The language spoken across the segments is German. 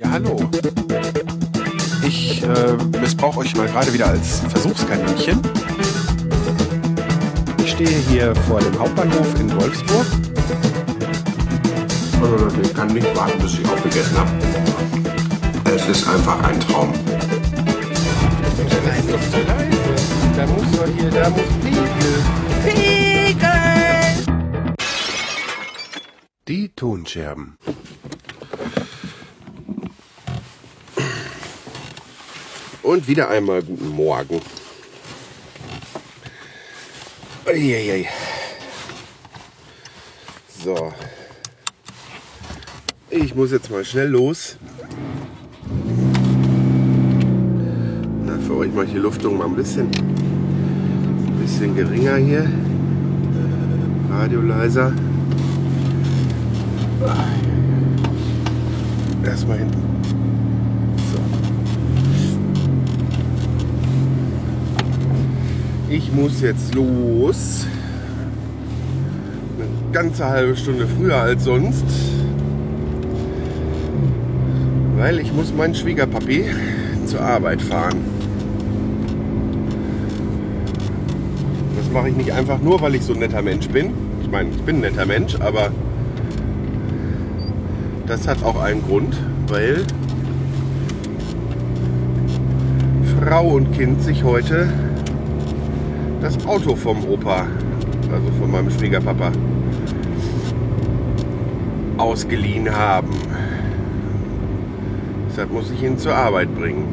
Ja, hallo. Ich äh, missbrauche euch mal gerade wieder als Versuchskaninchen. Ich stehe hier vor dem Hauptbahnhof in Wolfsburg. Also, ich kann nicht warten, bis ich aufgegessen habe. Es ist einfach ein Traum. Nein, leise. Da muss doch hier, da muss Pegel. Pegel! Die Tonscherben. Und wieder einmal guten Morgen. Uiuiui. So. Ich muss jetzt mal schnell los. Na, für euch mache ich die Luftung mal ein bisschen, ein bisschen geringer hier. Radio leiser. Erstmal hinten. Ich muss jetzt los. Eine ganze halbe Stunde früher als sonst. Weil ich muss meinen Schwiegerpapi zur Arbeit fahren. Das mache ich nicht einfach nur, weil ich so ein netter Mensch bin. Ich meine, ich bin ein netter Mensch, aber das hat auch einen Grund, weil Frau und Kind sich heute das Auto vom Opa, also von meinem Schwiegerpapa, ausgeliehen haben. Deshalb muss ich ihn zur Arbeit bringen.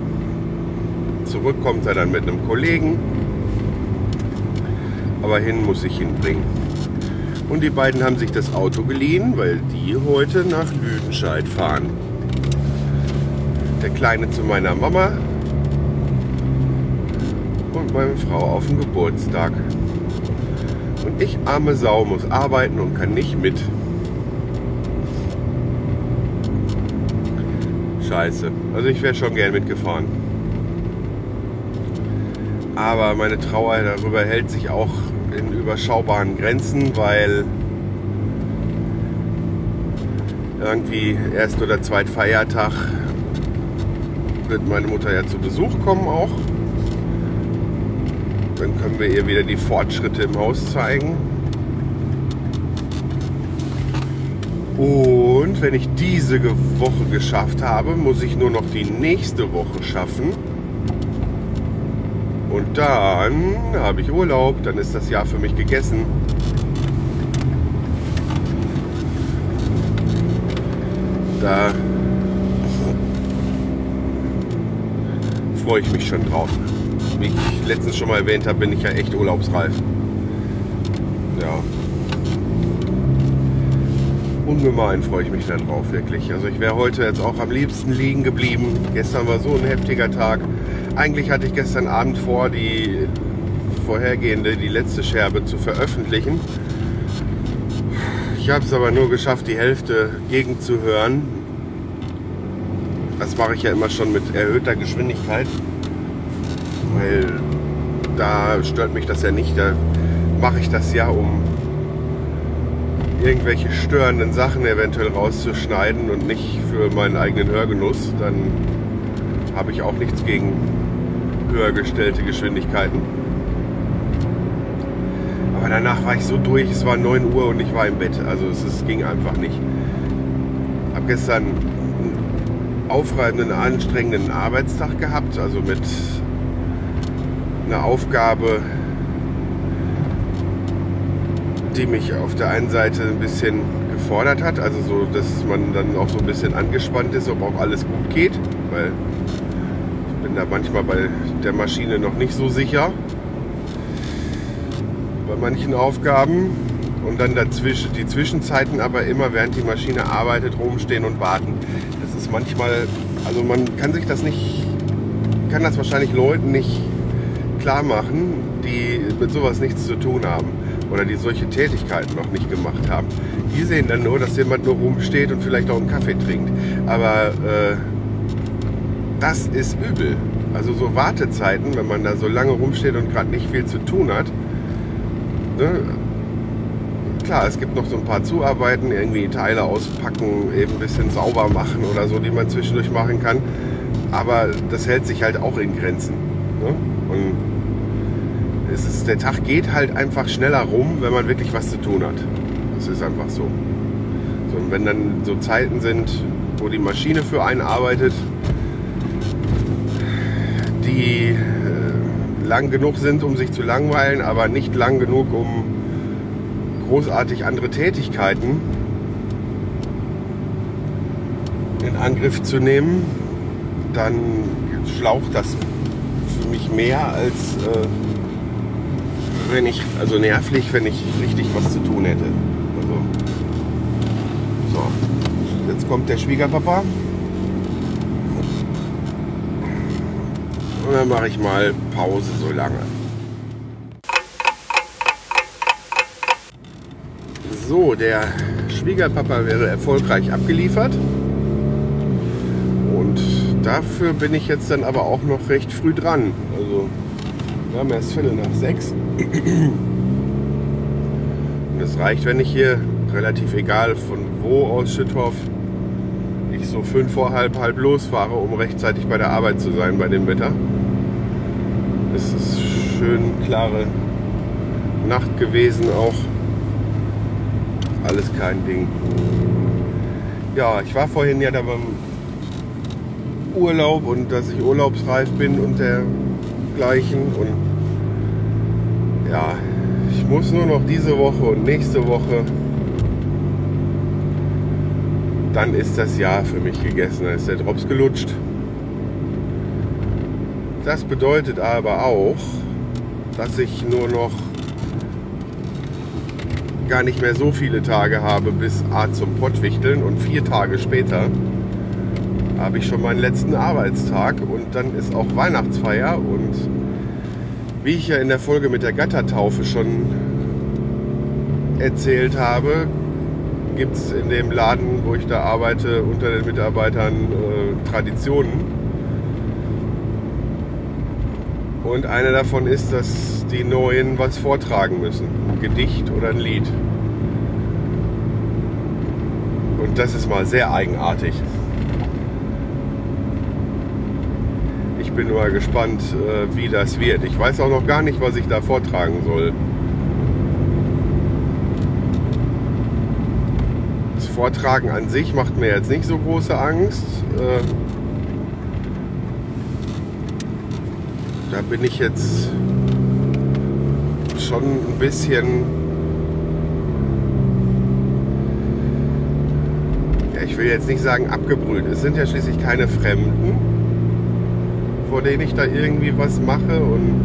Zurück kommt er dann mit einem Kollegen, aber hin muss ich ihn bringen. Und die beiden haben sich das Auto geliehen, weil die heute nach Lüdenscheid fahren. Der Kleine zu meiner Mama meine Frau auf den Geburtstag. Und ich, arme Sau, muss arbeiten und kann nicht mit. Scheiße. Also ich wäre schon gern mitgefahren. Aber meine Trauer darüber hält sich auch in überschaubaren Grenzen, weil irgendwie erst oder zweit Feiertag wird meine Mutter ja zu Besuch kommen auch. Dann können wir ihr wieder die Fortschritte im Haus zeigen. Und wenn ich diese Woche geschafft habe, muss ich nur noch die nächste Woche schaffen. Und dann habe ich Urlaub, dann ist das Jahr für mich gegessen. Da freue ich mich schon drauf. Wie ich letztens schon mal erwähnt habe, bin ich ja echt urlaubsreif. Ja. Ungemein freue ich mich da drauf, wirklich. Also ich wäre heute jetzt auch am liebsten liegen geblieben. Gestern war so ein heftiger Tag. Eigentlich hatte ich gestern Abend vor, die vorhergehende, die letzte Scherbe zu veröffentlichen. Ich habe es aber nur geschafft, die Hälfte gegenzuhören. Das mache ich ja immer schon mit erhöhter Geschwindigkeit, weil da stört mich das ja nicht. Da mache ich das ja, um irgendwelche störenden Sachen eventuell rauszuschneiden und nicht für meinen eigenen Hörgenuss. Dann habe ich auch nichts gegen höher gestellte Geschwindigkeiten. Aber danach war ich so durch, es war 9 Uhr und ich war im Bett. Also es, es ging einfach nicht. Ich habe gestern einen aufreibenden, anstrengenden Arbeitstag gehabt, also mit einer Aufgabe, die mich auf der einen Seite ein bisschen gefordert hat, also so, dass man dann auch so ein bisschen angespannt ist, ob auch alles gut geht, weil ich bin da manchmal bei der Maschine noch nicht so sicher. Bei manchen Aufgaben. Und dann dazwischen die Zwischenzeiten aber immer während die Maschine arbeitet rumstehen und warten. Das ist manchmal, also man kann sich das nicht, kann das wahrscheinlich Leuten nicht klar machen, die mit sowas nichts zu tun haben oder die solche Tätigkeiten noch nicht gemacht haben. Die sehen dann nur, dass jemand nur rumsteht und vielleicht auch einen Kaffee trinkt. Aber äh, das ist übel. Also so Wartezeiten, wenn man da so lange rumsteht und gerade nicht viel zu tun hat, ne, klar, es gibt noch so ein paar Zuarbeiten, irgendwie Teile auspacken, eben ein bisschen sauber machen oder so, die man zwischendurch machen kann. Aber das hält sich halt auch in Grenzen. Ne? Und es ist, der Tag geht halt einfach schneller rum, wenn man wirklich was zu tun hat. Das ist einfach so. so und wenn dann so Zeiten sind, wo die Maschine für einen arbeitet, die äh, lang genug sind, um sich zu langweilen, aber nicht lang genug, um großartig andere Tätigkeiten in Angriff zu nehmen, dann schlaucht das für mich mehr als äh, wenn ich, also nervlich, wenn ich richtig was zu tun hätte. Also, so, jetzt kommt der Schwiegerpapa. Und dann mache ich mal Pause so lange. So, der Schwiegerpapa wäre erfolgreich abgeliefert. Und dafür bin ich jetzt dann aber auch noch recht früh dran. Wir haben erst Viertel nach sechs. Und es reicht, wenn ich hier relativ egal von wo aus Schüttorf ich so fünf vor halb halb losfahre, um rechtzeitig bei der Arbeit zu sein bei dem Wetter. Es ist schön klare Nacht gewesen auch. Alles kein Ding. Ja, ich war vorhin ja da beim Urlaub und dass ich urlaubsreif bin und dergleichen. Und ja, ich muss nur noch diese Woche und nächste Woche. Dann ist das Jahr für mich gegessen. Dann ist der Drops gelutscht. Das bedeutet aber auch, dass ich nur noch gar nicht mehr so viele Tage habe bis A zum Pottwichteln und vier Tage später habe ich schon meinen letzten Arbeitstag und dann ist auch Weihnachtsfeier und wie ich ja in der Folge mit der Gattertaufe schon erzählt habe, gibt es in dem Laden, wo ich da arbeite, unter den Mitarbeitern äh, Traditionen. Und eine davon ist, dass die Neuen was vortragen müssen. Ein Gedicht oder ein Lied. Und das ist mal sehr eigenartig. Ich bin nur gespannt, äh, wie das wird. Ich weiß auch noch gar nicht, was ich da vortragen soll. Das Vortragen an sich macht mir jetzt nicht so große Angst. Äh, da bin ich jetzt schon ein bisschen ich will jetzt nicht sagen abgebrüht. Es sind ja schließlich keine Fremden, vor denen ich da irgendwie was mache und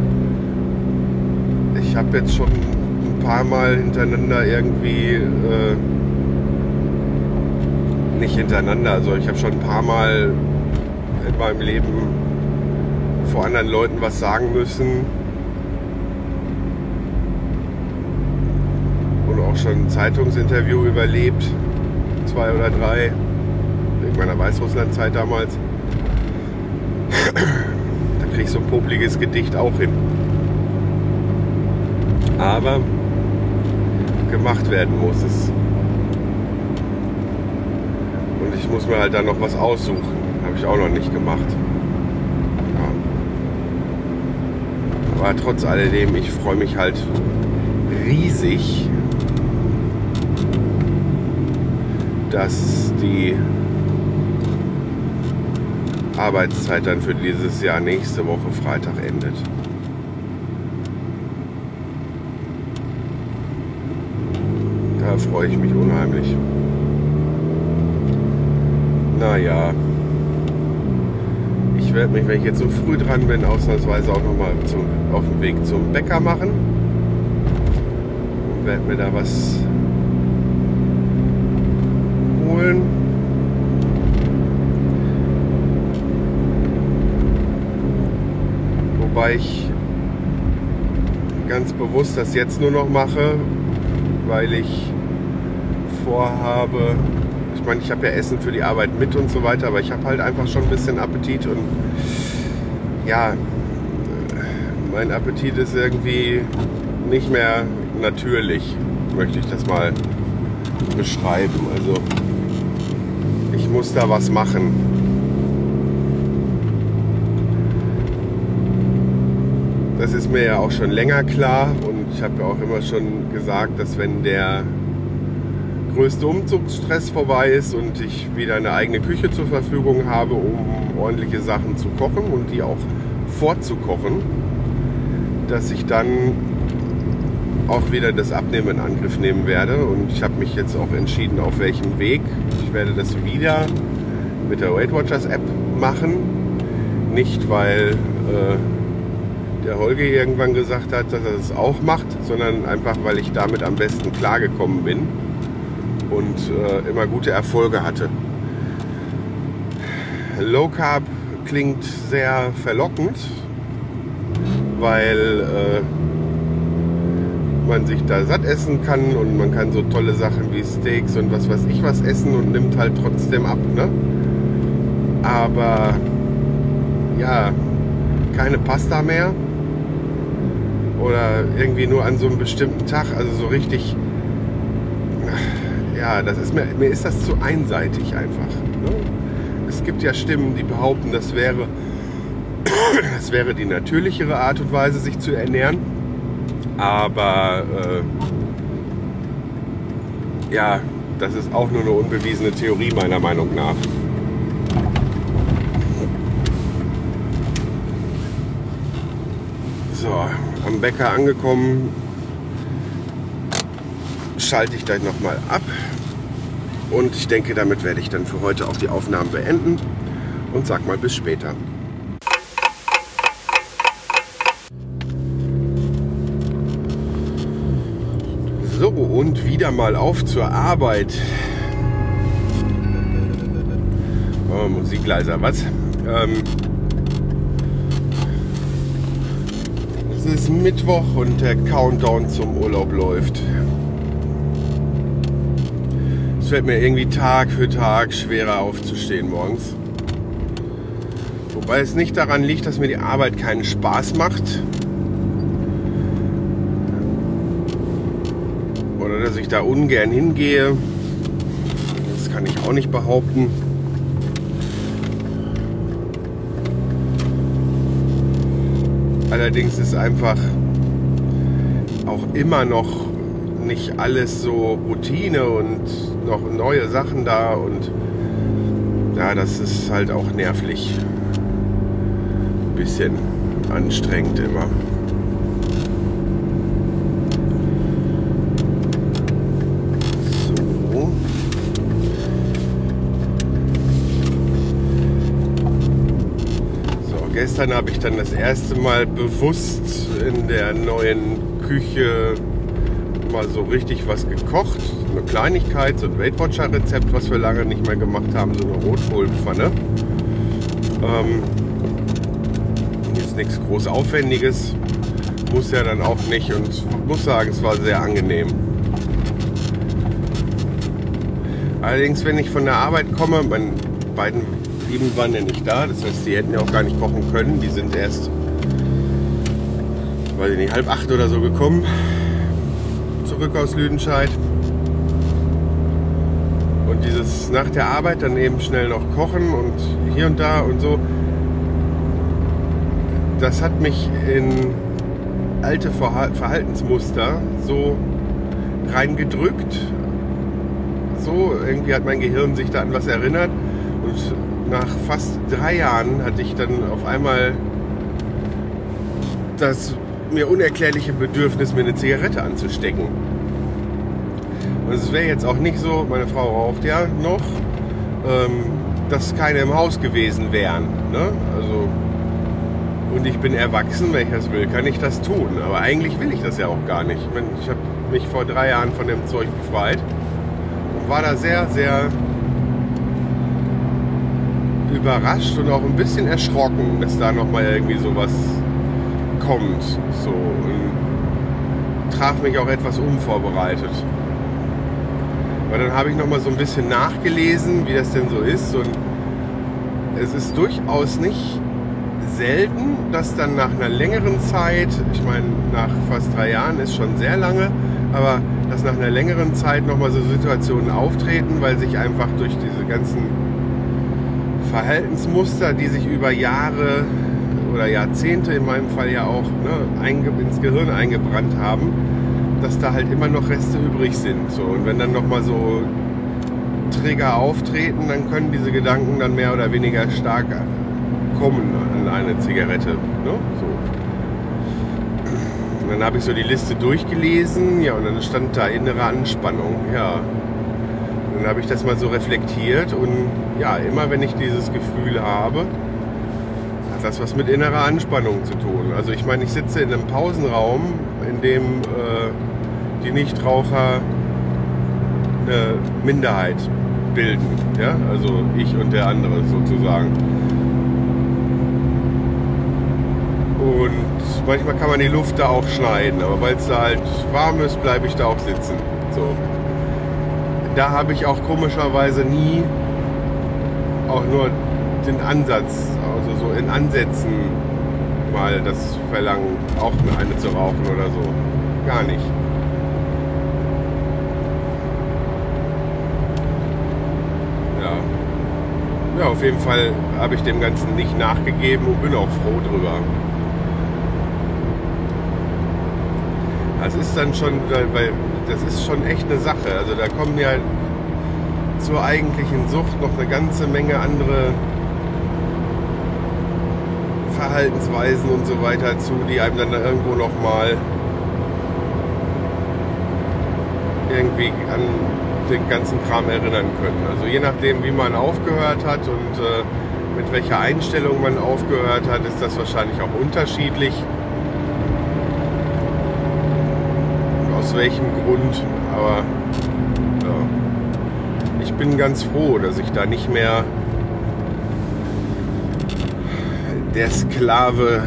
ich habe jetzt schon ein paar Mal hintereinander irgendwie äh, nicht hintereinander, also ich habe schon ein paar Mal in meinem Leben vor anderen Leuten was sagen müssen. Und auch schon ein Zeitungsinterview überlebt. Zwei oder drei. Wegen meiner Weißrussland-Zeit damals. Kriege ich so ein popliges Gedicht auch hin. Aber gemacht werden muss es. Und ich muss mir halt dann noch was aussuchen. Habe ich auch noch nicht gemacht. Aber trotz alledem, ich freue mich halt riesig, dass die Arbeitszeit dann für dieses Jahr nächste Woche Freitag endet. Da freue ich mich unheimlich. Naja ich werde mich, wenn ich jetzt so früh dran bin, ausnahmsweise auch nochmal auf dem Weg zum Bäcker machen. Und werde mir da was holen. Ich ganz bewusst das jetzt nur noch mache, weil ich vorhabe, ich meine, ich habe ja Essen für die Arbeit mit und so weiter, aber ich habe halt einfach schon ein bisschen Appetit und ja, mein Appetit ist irgendwie nicht mehr natürlich. möchte ich das mal beschreiben. Also ich muss da was machen. Das ist mir ja auch schon länger klar und ich habe ja auch immer schon gesagt, dass wenn der größte Umzugsstress vorbei ist und ich wieder eine eigene Küche zur Verfügung habe, um ordentliche Sachen zu kochen und die auch vorzukochen, dass ich dann auch wieder das Abnehmen in Angriff nehmen werde. Und ich habe mich jetzt auch entschieden, auf welchem Weg. Ich werde das wieder mit der Weight Watchers App machen. Nicht, weil äh, der Holger irgendwann gesagt hat, dass er das auch macht, sondern einfach, weil ich damit am besten klargekommen bin und äh, immer gute Erfolge hatte. Low Carb klingt sehr verlockend, weil äh, man sich da satt essen kann und man kann so tolle Sachen wie Steaks und was weiß ich was essen und nimmt halt trotzdem ab. Ne? Aber ja, keine Pasta mehr oder irgendwie nur an so einem bestimmten Tag, also so richtig, ja, das ist mir, mir ist das zu einseitig einfach. Ne? Es gibt ja Stimmen, die behaupten, das wäre, das wäre die natürlichere Art und Weise, sich zu ernähren. Aber äh, ja, das ist auch nur eine unbewiesene Theorie meiner Meinung nach. So, Bäcker angekommen, schalte ich gleich nochmal ab. Und ich denke, damit werde ich dann für heute auch die Aufnahmen beenden und sag mal bis später. So, und wieder mal auf zur Arbeit. Oh, Musik leiser, was? Ähm, es ist Mittwoch und der Countdown zum Urlaub läuft. Es fällt mir irgendwie Tag für Tag schwerer aufzustehen morgens. Wobei es nicht daran liegt, dass mir die Arbeit keinen Spaß macht, oder dass ich da ungern hingehe. Das kann ich auch nicht behaupten. Allerdings ist einfach auch immer noch nicht alles so Routine und noch neue Sachen da und ja, das ist halt auch nervlich. Ein bisschen anstrengend immer. Gestern habe ich dann das erste Mal bewusst in der neuen Küche mal so richtig was gekocht. Eine Kleinigkeit, so ein Weight Watcher Rezept, was wir lange nicht mehr gemacht haben, so eine Rotkohlpfanne. Ähm, ist nichts groß Aufwendiges, muss ja dann auch nicht und muss sagen, es war sehr angenehm. Allerdings, wenn ich von der Arbeit komme, meine beiden Lieben waren ja nicht da. Das heißt, die hätten ja auch gar nicht kochen können. Die sind erst, weiß ich nicht, halb acht oder so gekommen. Zurück aus Lüdenscheid. Und dieses nach der Arbeit dann eben schnell noch kochen und hier und da und so. Das hat mich in alte Verhaltensmuster so reingedrückt. So, irgendwie hat mein Gehirn sich da an was erinnert. Und nach fast drei Jahren hatte ich dann auf einmal das mir unerklärliche Bedürfnis, mir eine Zigarette anzustecken. Und es wäre jetzt auch nicht so, meine Frau raucht ja noch, ähm, dass keine im Haus gewesen wären. Ne? Also, und ich bin erwachsen, wenn ich das will, kann ich das tun. Aber eigentlich will ich das ja auch gar nicht. Ich, ich habe mich vor drei Jahren von dem Zeug befreit und war da sehr, sehr überrascht und auch ein bisschen erschrocken, dass da nochmal irgendwie sowas kommt. So. Und traf mich auch etwas unvorbereitet. Aber dann habe ich nochmal so ein bisschen nachgelesen, wie das denn so ist. Und es ist durchaus nicht selten, dass dann nach einer längeren Zeit, ich meine, nach fast drei Jahren ist schon sehr lange, aber dass nach einer längeren Zeit nochmal so Situationen auftreten, weil sich einfach durch diese ganzen Verhaltensmuster, die sich über Jahre oder Jahrzehnte in meinem Fall ja auch ne, ins Gehirn eingebrannt haben, dass da halt immer noch Reste übrig sind. So. Und wenn dann nochmal so Trigger auftreten, dann können diese Gedanken dann mehr oder weniger stark kommen an eine Zigarette. Ne? So. Und dann habe ich so die Liste durchgelesen, ja, und dann stand da innere Anspannung, ja. Dann habe ich das mal so reflektiert und ja, immer wenn ich dieses Gefühl habe, hat das was mit innerer Anspannung zu tun. Also ich meine, ich sitze in einem Pausenraum, in dem äh, die Nichtraucher eine Minderheit bilden. Ja? Also ich und der andere sozusagen. Und manchmal kann man die Luft da auch schneiden, aber weil es da halt warm ist, bleibe ich da auch sitzen. So. Da habe ich auch komischerweise nie auch nur den Ansatz, also so in Ansätzen mal das Verlangen, auch eine zu rauchen oder so. Gar nicht. Ja, auf jeden Fall habe ich dem Ganzen nicht nachgegeben und bin auch froh drüber. Das ist dann schon, weil das ist schon echt eine Sache. Also da kommen ja zur eigentlichen Sucht noch eine ganze Menge andere Verhaltensweisen und so weiter zu, die einem dann irgendwo nochmal irgendwie an den ganzen Kram erinnern können. Also je nachdem, wie man aufgehört hat und äh, mit welcher Einstellung man aufgehört hat, ist das wahrscheinlich auch unterschiedlich. Aus welchem Grund, aber bin ganz froh, dass ich da nicht mehr der Sklave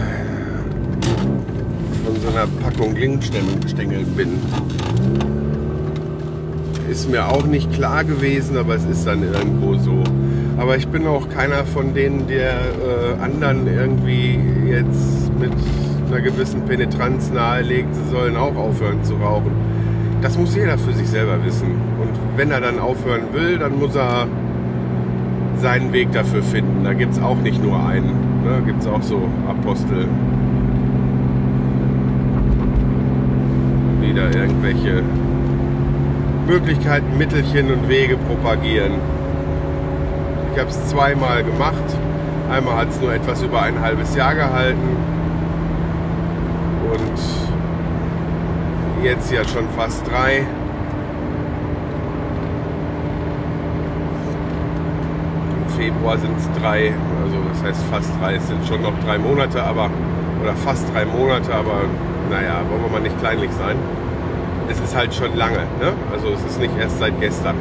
von so einer Packung Glinkstängel bin ist mir auch nicht klar gewesen, aber es ist dann irgendwo so. Aber ich bin auch keiner von denen, der äh, anderen irgendwie jetzt mit einer gewissen Penetranz nahelegt, sie sollen auch aufhören zu rauchen. Das muss jeder für sich selber wissen. Und wenn er dann aufhören will, dann muss er seinen Weg dafür finden. Da gibt es auch nicht nur einen. Ne? Gibt es auch so Apostel. Wieder irgendwelche Möglichkeiten, Mittelchen und Wege propagieren. Ich habe es zweimal gemacht. Einmal hat es nur etwas über ein halbes Jahr gehalten. Und jetzt ja schon fast drei. Im Februar sind es drei, also das heißt fast drei, es sind schon noch drei Monate, aber oder fast drei Monate, aber naja, wollen wir mal nicht kleinlich sein es ist halt schon lange. Ne? Also es ist nicht erst seit gestern.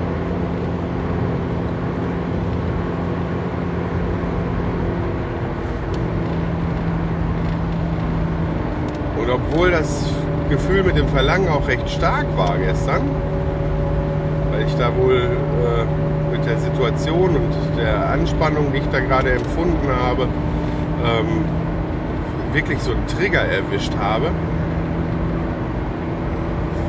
Und obwohl das Gefühl mit dem Verlangen auch recht stark war gestern, weil ich da wohl äh, mit der Situation und der Anspannung, die ich da gerade empfunden habe, ähm, wirklich so einen Trigger erwischt habe,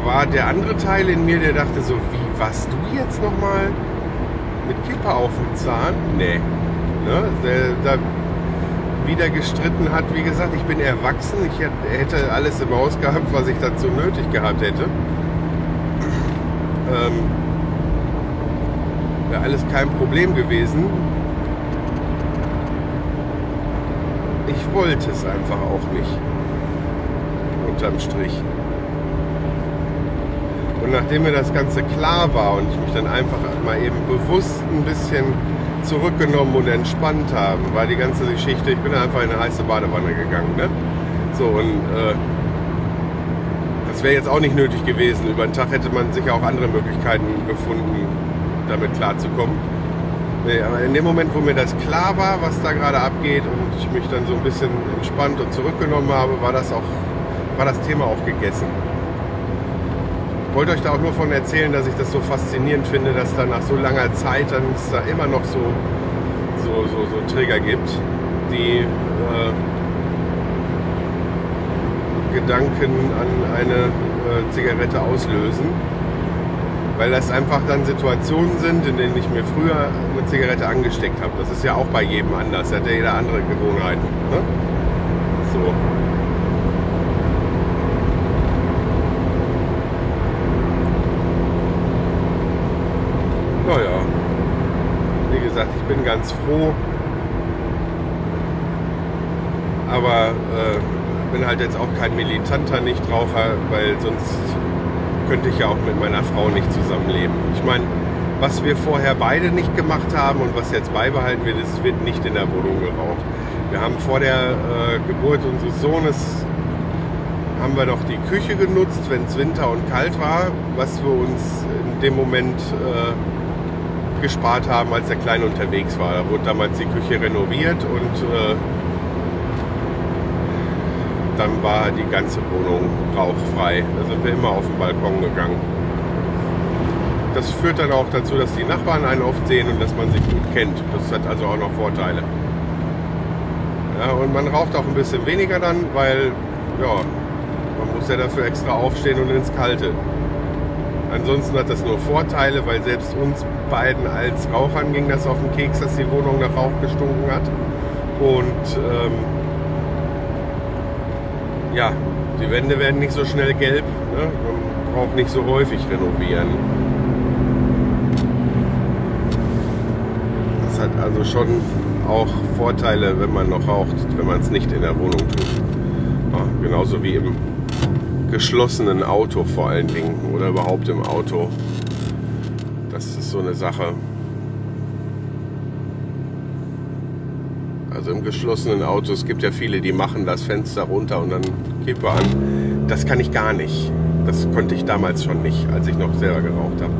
war der andere Teil in mir, der dachte so, wie, was du jetzt nochmal mit Kippe auf dem Zahn? Nee. Ne? Da wieder gestritten hat, wie gesagt, ich bin erwachsen, ich hätte alles im Haus gehabt, was ich dazu nötig gehabt hätte. Ähm, Wäre alles kein Problem gewesen. Ich wollte es einfach auch nicht. Unterm Strich. Und nachdem mir das Ganze klar war und ich mich dann einfach mal eben bewusst ein bisschen zurückgenommen und entspannt habe, war die ganze Geschichte, ich bin einfach in eine heiße Badewanne gegangen. Ne? So, und äh, das wäre jetzt auch nicht nötig gewesen. Über den Tag hätte man sicher auch andere Möglichkeiten gefunden, damit klarzukommen. Nee, aber in dem Moment, wo mir das klar war, was da gerade abgeht und ich mich dann so ein bisschen entspannt und zurückgenommen habe, war das auch, war das Thema auch gegessen wollte euch da auch nur von erzählen, dass ich das so faszinierend finde, dass da nach so langer Zeit dann es da immer noch so, so, so, so Trigger gibt, die äh, Gedanken an eine äh, Zigarette auslösen. Weil das einfach dann Situationen sind, in denen ich mir früher eine Zigarette angesteckt habe. Das ist ja auch bei jedem anders. Hat ja jeder andere Gewohnheiten. Ne? So. Naja, wie gesagt, ich bin ganz froh. Aber äh, bin halt jetzt auch kein militanter Nichtraucher, weil sonst könnte ich ja auch mit meiner Frau nicht zusammenleben. Ich meine, was wir vorher beide nicht gemacht haben und was jetzt beibehalten wird, es wird nicht in der Wohnung geraucht. Wir haben vor der äh, Geburt unseres Sohnes haben wir noch die Küche genutzt, wenn es Winter und kalt war, was wir uns in dem Moment äh, gespart haben, als der Kleine unterwegs war. Da wurde damals die Küche renoviert und äh, dann war die ganze Wohnung rauchfrei. Da sind wir immer auf den Balkon gegangen. Das führt dann auch dazu, dass die Nachbarn einen oft sehen und dass man sich gut kennt. Das hat also auch noch Vorteile. Ja, und man raucht auch ein bisschen weniger dann, weil ja, man muss ja dafür extra aufstehen und ins Kalte. Ansonsten hat das nur Vorteile, weil selbst uns beiden als Rauchern ging das auf den Keks, dass die Wohnung nach Rauch gestunken hat. Und ähm, ja, die Wände werden nicht so schnell gelb. Ne? Man braucht nicht so häufig renovieren. Das hat also schon auch Vorteile, wenn man noch raucht, wenn man es nicht in der Wohnung tut. Ja, genauso wie im geschlossenen Auto vor allen Dingen oder überhaupt im Auto. Das ist so eine Sache. Also im geschlossenen Auto, es gibt ja viele, die machen das Fenster runter und dann Kippe an. Das kann ich gar nicht. Das konnte ich damals schon nicht, als ich noch selber geraucht habe.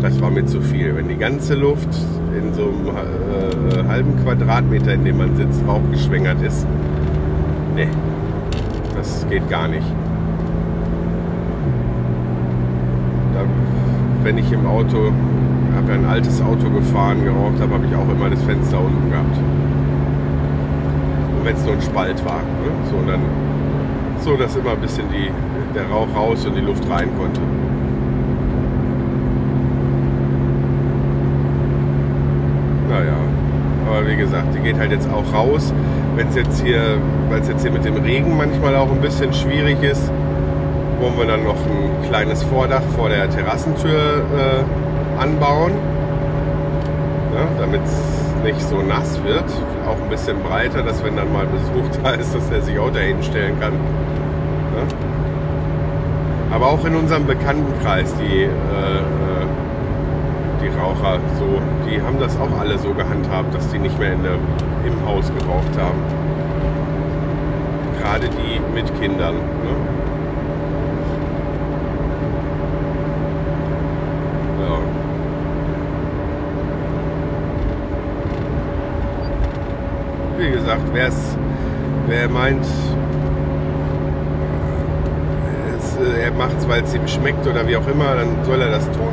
Das war mir zu viel. Wenn die ganze Luft in so einem äh, halben Quadratmeter, in dem man sitzt, rauchgeschwängert ist, nee, das geht gar nicht. Da, wenn ich im Auto, habe ja ein altes Auto gefahren, geraucht habe, habe ich auch immer das Fenster unten gehabt wenn es nur ein Spalt war. Ne? So, und dann so, dass immer ein bisschen die, der Rauch raus und die Luft rein konnte. Naja, aber wie gesagt, die geht halt jetzt auch raus. Wenn es jetzt hier, weil es jetzt hier mit dem Regen manchmal auch ein bisschen schwierig ist, wollen wir dann noch ein kleines Vordach vor der Terrassentür äh, anbauen, ja, damit es nicht so nass wird auch ein bisschen breiter, dass wenn dann mal Besuch da ist, dass er sich auch da hinstellen kann. Ja? Aber auch in unserem Bekanntenkreis, die, äh, äh, die Raucher, so, die haben das auch alle so gehandhabt, dass die nicht mehr in der, im Haus geraucht haben. Gerade die mit Kindern. Ne? wie gesagt, wer meint, es, äh, er macht es, weil es ihm schmeckt oder wie auch immer, dann soll er das tun.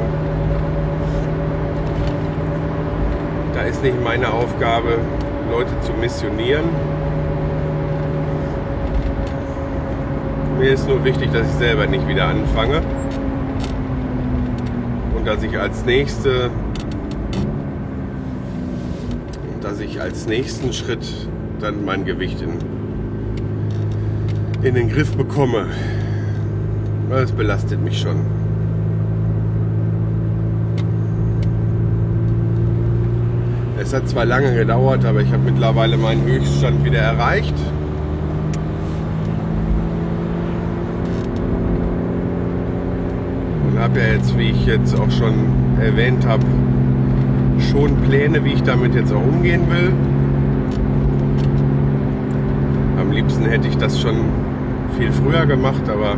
Da ist nicht meine Aufgabe, Leute zu missionieren. Mir ist nur wichtig, dass ich selber nicht wieder anfange. Und dass ich als nächste dass ich als nächsten Schritt dann mein Gewicht in, in den Griff bekomme. Das belastet mich schon. Es hat zwar lange gedauert, aber ich habe mittlerweile meinen Höchststand wieder erreicht. Und habe ja jetzt, wie ich jetzt auch schon erwähnt habe, schon Pläne, wie ich damit jetzt auch umgehen will. Am liebsten hätte ich das schon viel früher gemacht, aber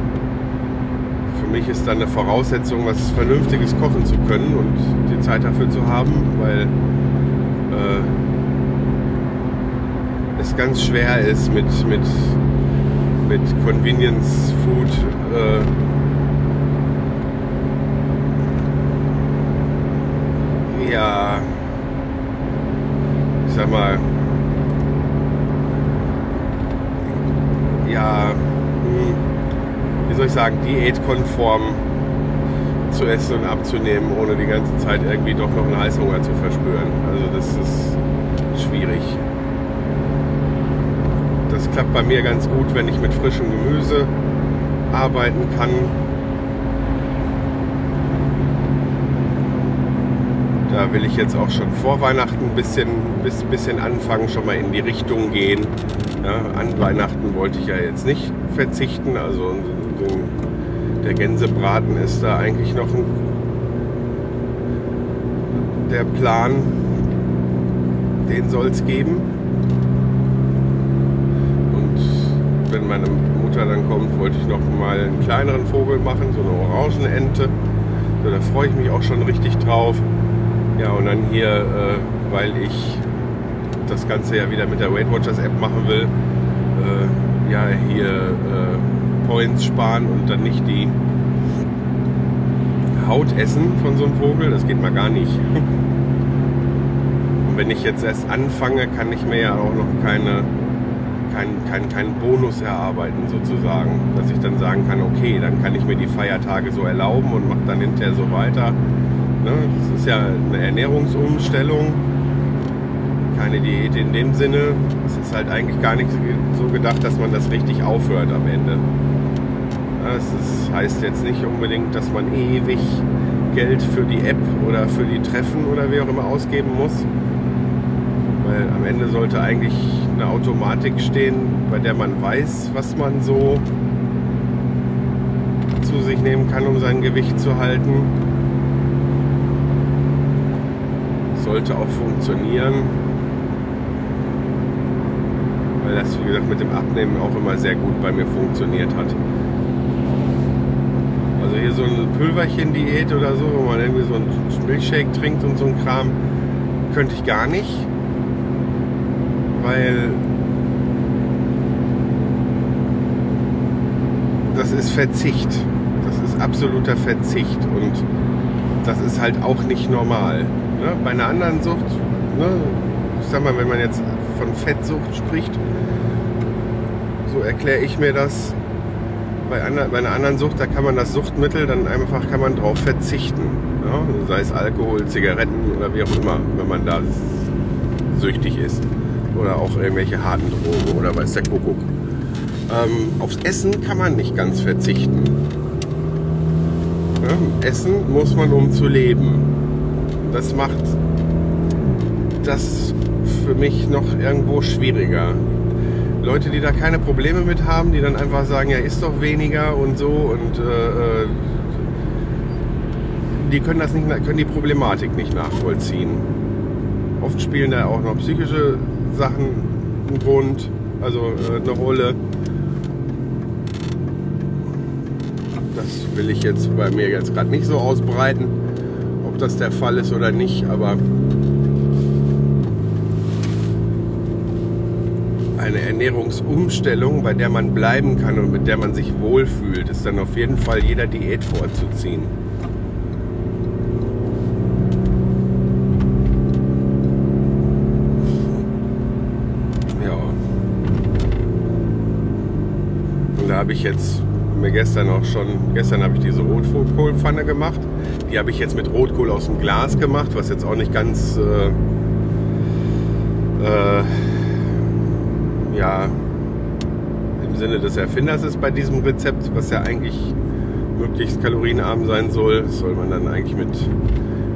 für mich ist dann eine Voraussetzung, was Vernünftiges kochen zu können und die Zeit dafür zu haben, weil äh, es ganz schwer ist mit, mit, mit Convenience Food. Äh, ja, ich sag mal, ja, hm, wie soll ich sagen, diätkonform zu essen und abzunehmen, ohne die ganze Zeit irgendwie doch noch einen Heißhunger zu verspüren. Also das ist schwierig. Das klappt bei mir ganz gut, wenn ich mit frischem Gemüse arbeiten kann. Da will ich jetzt auch schon vor Weihnachten ein bisschen, bisschen anfangen, schon mal in die Richtung gehen. Ja, an Weihnachten wollte ich ja jetzt nicht verzichten. Also der Gänsebraten ist da eigentlich noch ein, der Plan. Den soll es geben. Und wenn meine Mutter dann kommt, wollte ich noch mal einen kleineren Vogel machen, so eine Orangenente. So, da freue ich mich auch schon richtig drauf. Ja, und dann hier, äh, weil ich das Ganze ja wieder mit der Weight Watchers App machen will, äh, ja, hier äh, Points sparen und dann nicht die Haut essen von so einem Vogel. Das geht mal gar nicht. Und wenn ich jetzt erst anfange, kann ich mir ja auch noch keine, keinen kein, kein Bonus erarbeiten sozusagen. Dass ich dann sagen kann, okay, dann kann ich mir die Feiertage so erlauben und mache dann hinterher so weiter. Ne? Das ist ja eine Ernährungsumstellung keine Diät in dem Sinne. Es ist halt eigentlich gar nicht so gedacht, dass man das richtig aufhört am Ende. Das heißt jetzt nicht unbedingt, dass man ewig Geld für die App oder für die Treffen oder wie auch immer ausgeben muss. Weil am Ende sollte eigentlich eine Automatik stehen, bei der man weiß, was man so zu sich nehmen kann, um sein Gewicht zu halten. Sollte auch funktionieren weil das, wie gesagt, mit dem Abnehmen auch immer sehr gut bei mir funktioniert hat. Also hier so eine Pülverchen-Diät oder so, wo man irgendwie so einen Milchshake trinkt und so ein Kram, könnte ich gar nicht, weil das ist Verzicht. Das ist absoluter Verzicht und das ist halt auch nicht normal. Ne? Bei einer anderen Sucht, ne? ich sag mal, wenn man jetzt von Fettsucht spricht, so erkläre ich mir das. Bei, einer, bei einer anderen Sucht, da kann man das Suchtmittel dann einfach kann man drauf verzichten. Ja? Sei es Alkohol, Zigaretten oder wie auch immer, wenn man da süchtig ist. Oder auch irgendwelche harten Drogen oder weiß der Kuckuck. Ähm, aufs Essen kann man nicht ganz verzichten. Ja? Essen muss man, um zu leben. Das macht das für mich noch irgendwo schwieriger. Leute, die da keine Probleme mit haben, die dann einfach sagen, ja, ist doch weniger und so und äh, äh, die können das nicht, können die Problematik nicht nachvollziehen. Oft spielen da auch noch psychische Sachen einen Grund, also äh, eine Rolle. Das will ich jetzt bei mir jetzt gerade nicht so ausbreiten, ob das der Fall ist oder nicht, aber eine Ernährungsumstellung, bei der man bleiben kann und mit der man sich wohlfühlt, ist dann auf jeden Fall jeder Diät vorzuziehen. Ja. Und da habe ich jetzt mir gestern auch schon, gestern habe ich diese Rotkohlpfanne gemacht. Die habe ich jetzt mit Rotkohl aus dem Glas gemacht, was jetzt auch nicht ganz äh, äh, ja im Sinne des Erfinders ist bei diesem Rezept, was ja eigentlich möglichst kalorienarm sein soll. Das soll man dann eigentlich mit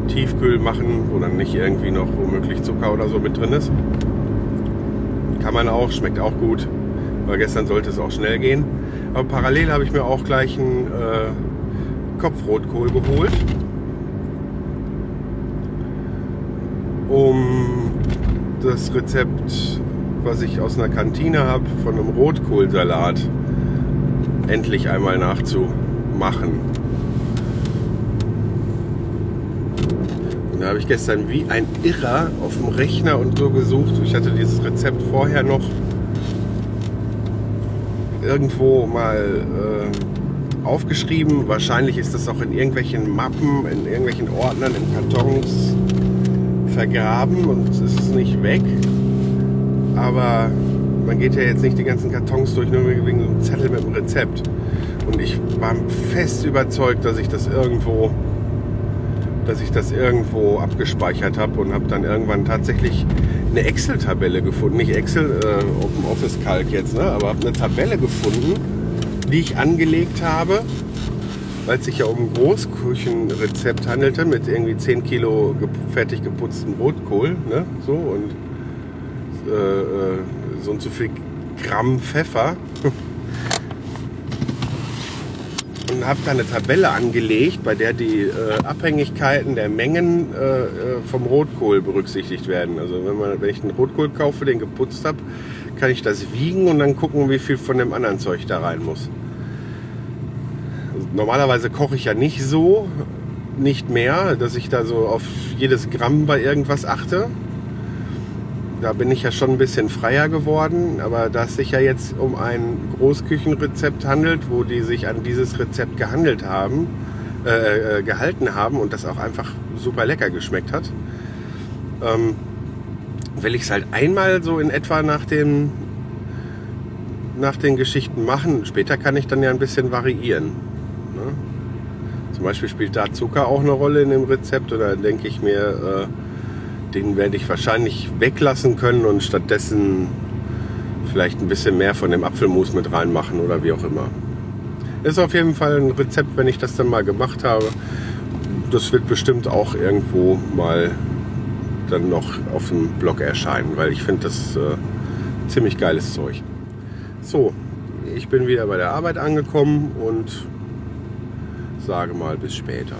Tiefkühl machen, wo dann nicht irgendwie noch womöglich Zucker oder so mit drin ist. Kann man auch, schmeckt auch gut. Aber gestern sollte es auch schnell gehen. Aber parallel habe ich mir auch gleich einen äh, Kopfrotkohl geholt. Um das Rezept was ich aus einer Kantine habe, von einem Rotkohlsalat endlich einmal nachzumachen. Und da habe ich gestern wie ein Irrer auf dem Rechner und so gesucht. Ich hatte dieses Rezept vorher noch irgendwo mal äh, aufgeschrieben. Wahrscheinlich ist das auch in irgendwelchen Mappen, in irgendwelchen Ordnern, in Kartons vergraben und es ist nicht weg aber man geht ja jetzt nicht die ganzen Kartons durch, nur wegen so einem Zettel mit einem Rezept. Und ich war fest überzeugt, dass ich das irgendwo dass ich das irgendwo abgespeichert habe und habe dann irgendwann tatsächlich eine Excel-Tabelle gefunden. Nicht Excel, äh, Open Office Calc jetzt, ne? aber habe eine Tabelle gefunden, die ich angelegt habe, weil es sich ja um ein Großküchenrezept handelte mit irgendwie 10 Kilo fertig geputztem Rotkohl. Ne? So, und äh, äh, so und so viel Gramm Pfeffer. und habe da eine Tabelle angelegt, bei der die äh, Abhängigkeiten der Mengen äh, äh, vom Rotkohl berücksichtigt werden. Also wenn, man, wenn ich einen Rotkohl kaufe, den geputzt habe, kann ich das wiegen und dann gucken, wie viel von dem anderen Zeug da rein muss. Normalerweise koche ich ja nicht so, nicht mehr, dass ich da so auf jedes Gramm bei irgendwas achte da bin ich ja schon ein bisschen freier geworden, aber da es sich ja jetzt um ein Großküchenrezept handelt, wo die sich an dieses Rezept gehandelt haben, äh, äh, gehalten haben und das auch einfach super lecker geschmeckt hat, ähm, will ich es halt einmal so in etwa nach den, nach den Geschichten machen. Später kann ich dann ja ein bisschen variieren. Ne? Zum Beispiel spielt da Zucker auch eine Rolle in dem Rezept oder denke ich mir, äh, den werde ich wahrscheinlich weglassen können und stattdessen vielleicht ein bisschen mehr von dem Apfelmus mit reinmachen oder wie auch immer. Ist auf jeden Fall ein Rezept, wenn ich das dann mal gemacht habe. Das wird bestimmt auch irgendwo mal dann noch auf dem Blog erscheinen, weil ich finde das äh, ziemlich geiles Zeug. So, ich bin wieder bei der Arbeit angekommen und sage mal bis später.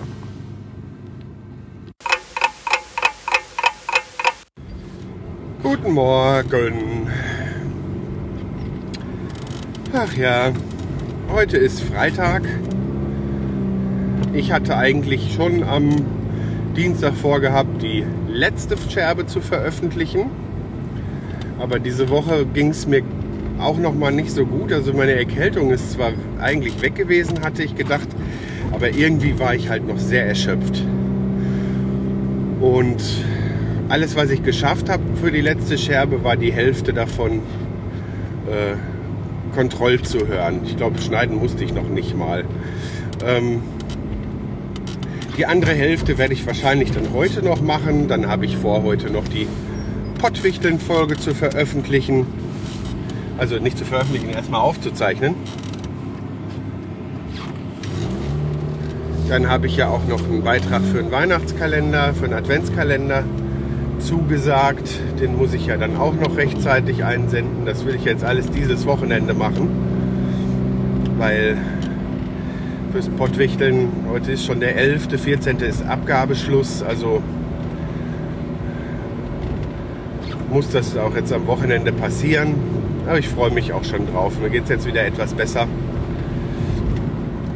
Guten Morgen. Ach ja, heute ist Freitag. Ich hatte eigentlich schon am Dienstag vorgehabt, die letzte Scherbe zu veröffentlichen. Aber diese Woche ging es mir auch noch mal nicht so gut. Also meine Erkältung ist zwar eigentlich weg gewesen, hatte ich gedacht, aber irgendwie war ich halt noch sehr erschöpft. Und alles, was ich geschafft habe für die letzte Scherbe, war die Hälfte davon äh, Kontroll zu hören. Ich glaube, schneiden musste ich noch nicht mal. Ähm, die andere Hälfte werde ich wahrscheinlich dann heute noch machen. Dann habe ich vor, heute noch die Pottwichteln-Folge zu veröffentlichen. Also nicht zu veröffentlichen, erstmal aufzuzeichnen. Dann habe ich ja auch noch einen Beitrag für einen Weihnachtskalender, für einen Adventskalender zugesagt. Den muss ich ja dann auch noch rechtzeitig einsenden. Das will ich jetzt alles dieses Wochenende machen. Weil fürs Pottwichteln, heute ist schon der 11., 14. ist Abgabeschluss. Also muss das auch jetzt am Wochenende passieren. Aber ich freue mich auch schon drauf. Mir geht es jetzt wieder etwas besser.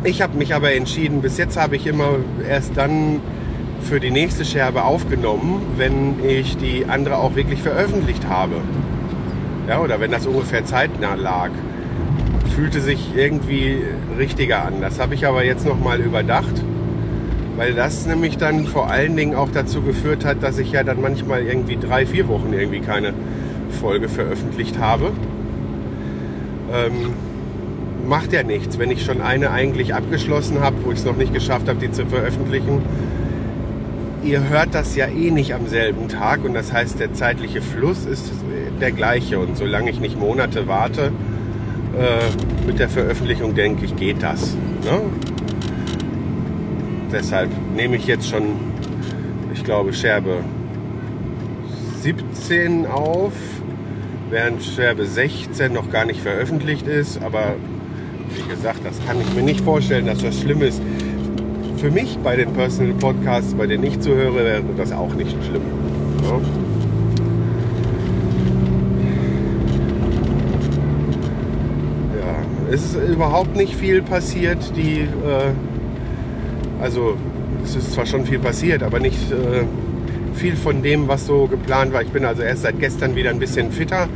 Ich habe mich aber entschieden, bis jetzt habe ich immer erst dann für die nächste Scherbe aufgenommen, wenn ich die andere auch wirklich veröffentlicht habe. Ja, oder wenn das ungefähr zeitnah lag. Fühlte sich irgendwie richtiger an. Das habe ich aber jetzt nochmal überdacht, weil das nämlich dann vor allen Dingen auch dazu geführt hat, dass ich ja dann manchmal irgendwie drei, vier Wochen irgendwie keine Folge veröffentlicht habe. Ähm, macht ja nichts, wenn ich schon eine eigentlich abgeschlossen habe, wo ich es noch nicht geschafft habe, die zu veröffentlichen ihr hört das ja eh nicht am selben Tag und das heißt, der zeitliche Fluss ist der gleiche. Und solange ich nicht Monate warte äh, mit der Veröffentlichung, denke ich, geht das. Ne? Deshalb nehme ich jetzt schon, ich glaube, Scherbe 17 auf, während Scherbe 16 noch gar nicht veröffentlicht ist. Aber wie gesagt, das kann ich mir nicht vorstellen, dass das schlimm ist für mich bei den Personal Podcasts, bei denen ich zuhöre, wäre das auch nicht schlimm. Ja? es ist überhaupt nicht viel passiert. Die, äh, also es ist zwar schon viel passiert, aber nicht äh, viel von dem, was so geplant war. Ich bin also erst seit gestern wieder ein bisschen fitter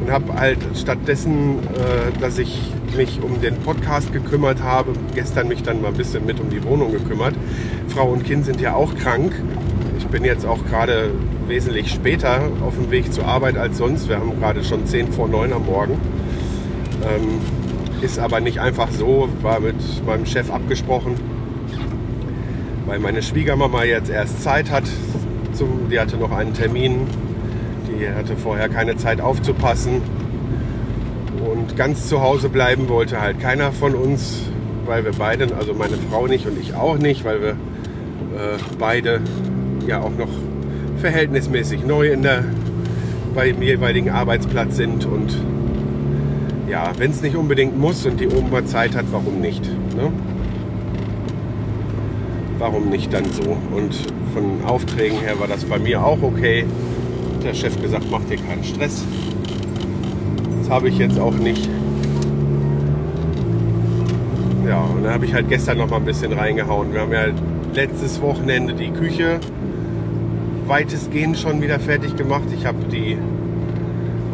und habe halt stattdessen, äh, dass ich mich um den Podcast gekümmert habe, gestern mich dann mal ein bisschen mit um die Wohnung gekümmert. Frau und Kind sind ja auch krank. Ich bin jetzt auch gerade wesentlich später auf dem Weg zur Arbeit als sonst. Wir haben gerade schon 10 vor 9 am Morgen. Ähm, ist aber nicht einfach so, war mit meinem Chef abgesprochen, weil meine Schwiegermama jetzt erst Zeit hat. Zum, die hatte noch einen Termin. Die hatte vorher keine Zeit aufzupassen. Ganz zu Hause bleiben wollte halt keiner von uns, weil wir beide, also meine Frau nicht und ich auch nicht, weil wir äh, beide ja auch noch verhältnismäßig neu in der, beim jeweiligen Arbeitsplatz sind. Und ja, wenn es nicht unbedingt muss und die Oma Zeit hat, warum nicht? Ne? Warum nicht dann so? Und von Aufträgen her war das bei mir auch okay. Der Chef gesagt, mach dir keinen Stress. Habe ich jetzt auch nicht. Ja, und dann habe ich halt gestern noch mal ein bisschen reingehauen. Wir haben ja letztes Wochenende die Küche weitestgehend schon wieder fertig gemacht. Ich habe die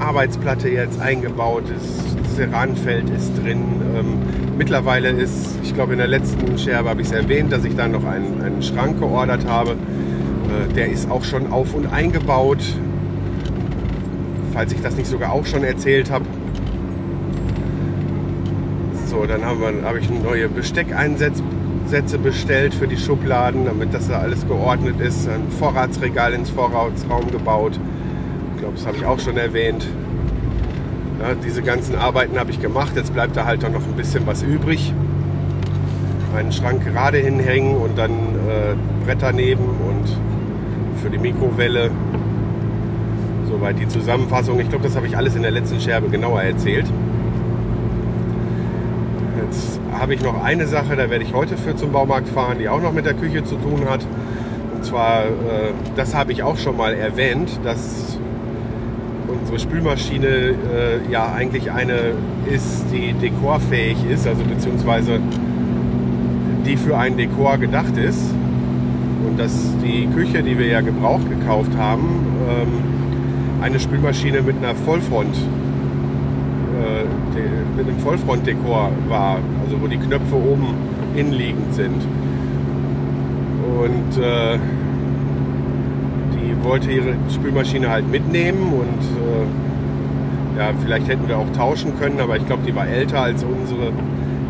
Arbeitsplatte jetzt eingebaut. Das Ceranfeld ist drin. Ähm, mittlerweile ist, ich glaube in der letzten Scherbe habe ich es erwähnt, dass ich da noch einen, einen Schrank geordert habe. Äh, der ist auch schon auf und eingebaut. Falls ich das nicht sogar auch schon erzählt habe. So, dann habe hab ich neue Besteckeinsätze bestellt für die Schubladen, damit das da alles geordnet ist. Ein Vorratsregal ins Vorratsraum gebaut. Ich glaube, das habe ich auch schon erwähnt. Ja, diese ganzen Arbeiten habe ich gemacht. Jetzt bleibt da halt noch ein bisschen was übrig. Einen Schrank gerade hinhängen und dann äh, Bretter neben und für die Mikrowelle. Soweit die Zusammenfassung. Ich glaube, das habe ich alles in der letzten Scherbe genauer erzählt. Jetzt habe ich noch eine Sache, da werde ich heute für zum Baumarkt fahren, die auch noch mit der Küche zu tun hat. Und zwar, äh, das habe ich auch schon mal erwähnt, dass unsere Spülmaschine äh, ja eigentlich eine ist, die dekorfähig ist, also beziehungsweise die für ein Dekor gedacht ist. Und dass die Küche, die wir ja gebraucht gekauft haben, ähm, eine Spülmaschine mit einer Vollfront mit einem Vollfrontdekor war, also wo die Knöpfe oben innenliegend sind. Und äh, die wollte ihre Spülmaschine halt mitnehmen und äh, ja, vielleicht hätten wir auch tauschen können, aber ich glaube, die war älter als unsere.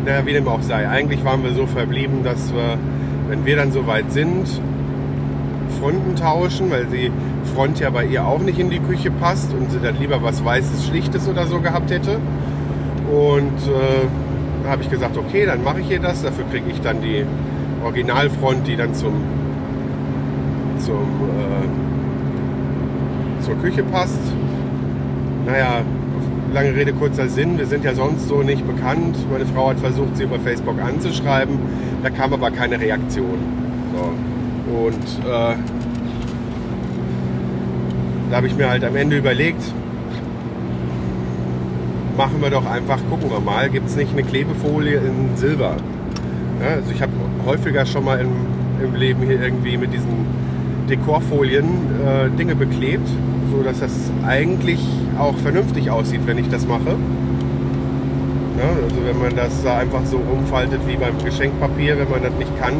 Naja, wie dem auch sei. Eigentlich waren wir so verblieben, dass wir, wenn wir dann soweit sind, Fronten tauschen, weil die Front ja bei ihr auch nicht in die Küche passt und sie dann lieber was Weißes, Schlichtes oder so gehabt hätte. Und äh, da habe ich gesagt, okay, dann mache ich ihr das. Dafür kriege ich dann die Originalfront, die dann zum, zum, äh, zur Küche passt. Naja, lange Rede, kurzer Sinn. Wir sind ja sonst so nicht bekannt. Meine Frau hat versucht, sie über Facebook anzuschreiben. Da kam aber keine Reaktion. So. Und äh, da habe ich mir halt am Ende überlegt, machen wir doch einfach, gucken wir mal, gibt es nicht eine Klebefolie in Silber? Ja, also ich habe häufiger schon mal im, im, Leben hier irgendwie mit diesen Dekorfolien äh, Dinge beklebt, so dass das eigentlich auch vernünftig aussieht, wenn ich das mache. Ja, also wenn man das da einfach so rumfaltet wie beim Geschenkpapier, wenn man das nicht kann,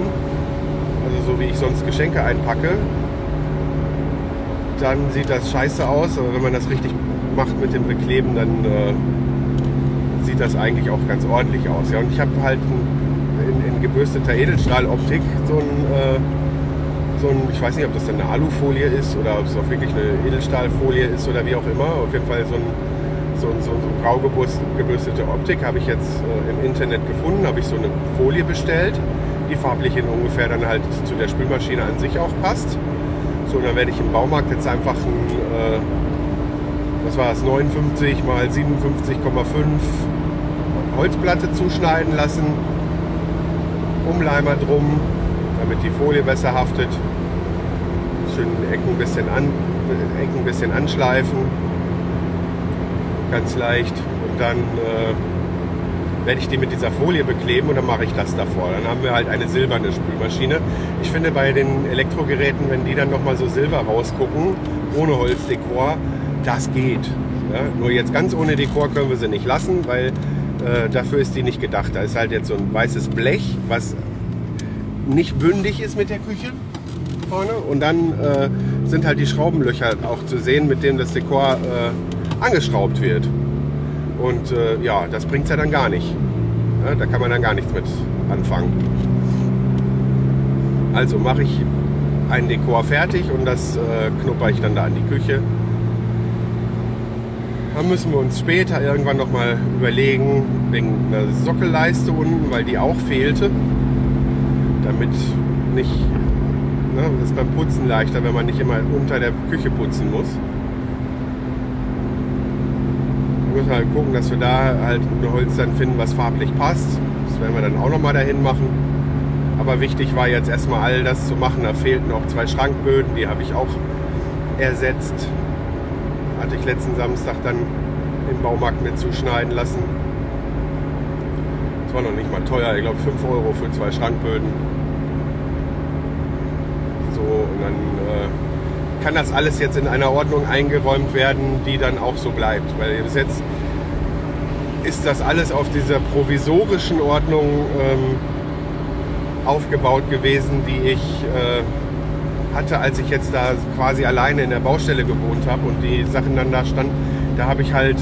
also so wie ich sonst Geschenke einpacke, dann sieht das scheiße aus. Aber wenn man das richtig macht mit dem Bekleben, dann äh, sieht das eigentlich auch ganz ordentlich aus. Ja, und ich habe halt in, in, gebürsteter Edelstahloptik so ein, äh, so ein, ich weiß nicht, ob das dann eine Alufolie ist oder ob es auch wirklich eine Edelstahlfolie ist oder wie auch immer. Auf jeden Fall so ein, so, so, so grau gebürstete Optik habe ich jetzt äh, im Internet gefunden, habe ich so eine Folie bestellt, die farblich in ungefähr dann halt zu der Spülmaschine an sich auch passt. So, dann werde ich im Baumarkt jetzt einfach ein, äh, was war es, 59 mal 57,5 Holzplatte zuschneiden lassen, Umleimer drum, damit die Folie besser haftet. Schön Ecken ein bisschen, an, Ecken ein bisschen anschleifen, ganz leicht. Und dann äh, werde ich die mit dieser Folie bekleben und dann mache ich das davor. Dann haben wir halt eine silberne Spülmaschine. Ich finde bei den Elektrogeräten, wenn die dann nochmal so silber rausgucken, ohne Holzdekor, das geht. Ja, nur jetzt ganz ohne Dekor können wir sie nicht lassen, weil äh, dafür ist die nicht gedacht. Da ist halt jetzt so ein weißes Blech, was nicht bündig ist mit der Küche vorne. Und dann äh, sind halt die Schraubenlöcher auch zu sehen, mit denen das Dekor äh, angeschraubt wird. Und äh, ja, das bringt es ja dann gar nicht. Ja, da kann man dann gar nichts mit anfangen. Also mache ich ein Dekor fertig und das äh, knupper ich dann da an die Küche. Dann müssen wir uns später irgendwann nochmal überlegen, wegen einer Sockelleiste unten, weil die auch fehlte. Damit nicht, ne, das ist beim Putzen leichter, wenn man nicht immer unter der Küche putzen muss. Wir müssen halt gucken, dass wir da halt ein Holz dann finden, was farblich passt. Das werden wir dann auch nochmal dahin machen. Aber wichtig war jetzt erstmal all das zu machen. Da fehlten auch zwei Schrankböden, die habe ich auch ersetzt. Hatte ich letzten Samstag dann im Baumarkt mit zuschneiden lassen. Das war noch nicht mal teuer, ich glaube 5 Euro für zwei Schrankböden. So, und dann äh, kann das alles jetzt in einer Ordnung eingeräumt werden, die dann auch so bleibt. Weil bis jetzt ist das alles auf dieser provisorischen Ordnung ähm, aufgebaut gewesen, die ich äh, hatte, als ich jetzt da quasi alleine in der Baustelle gewohnt habe und die Sachen dann da standen. Da habe ich halt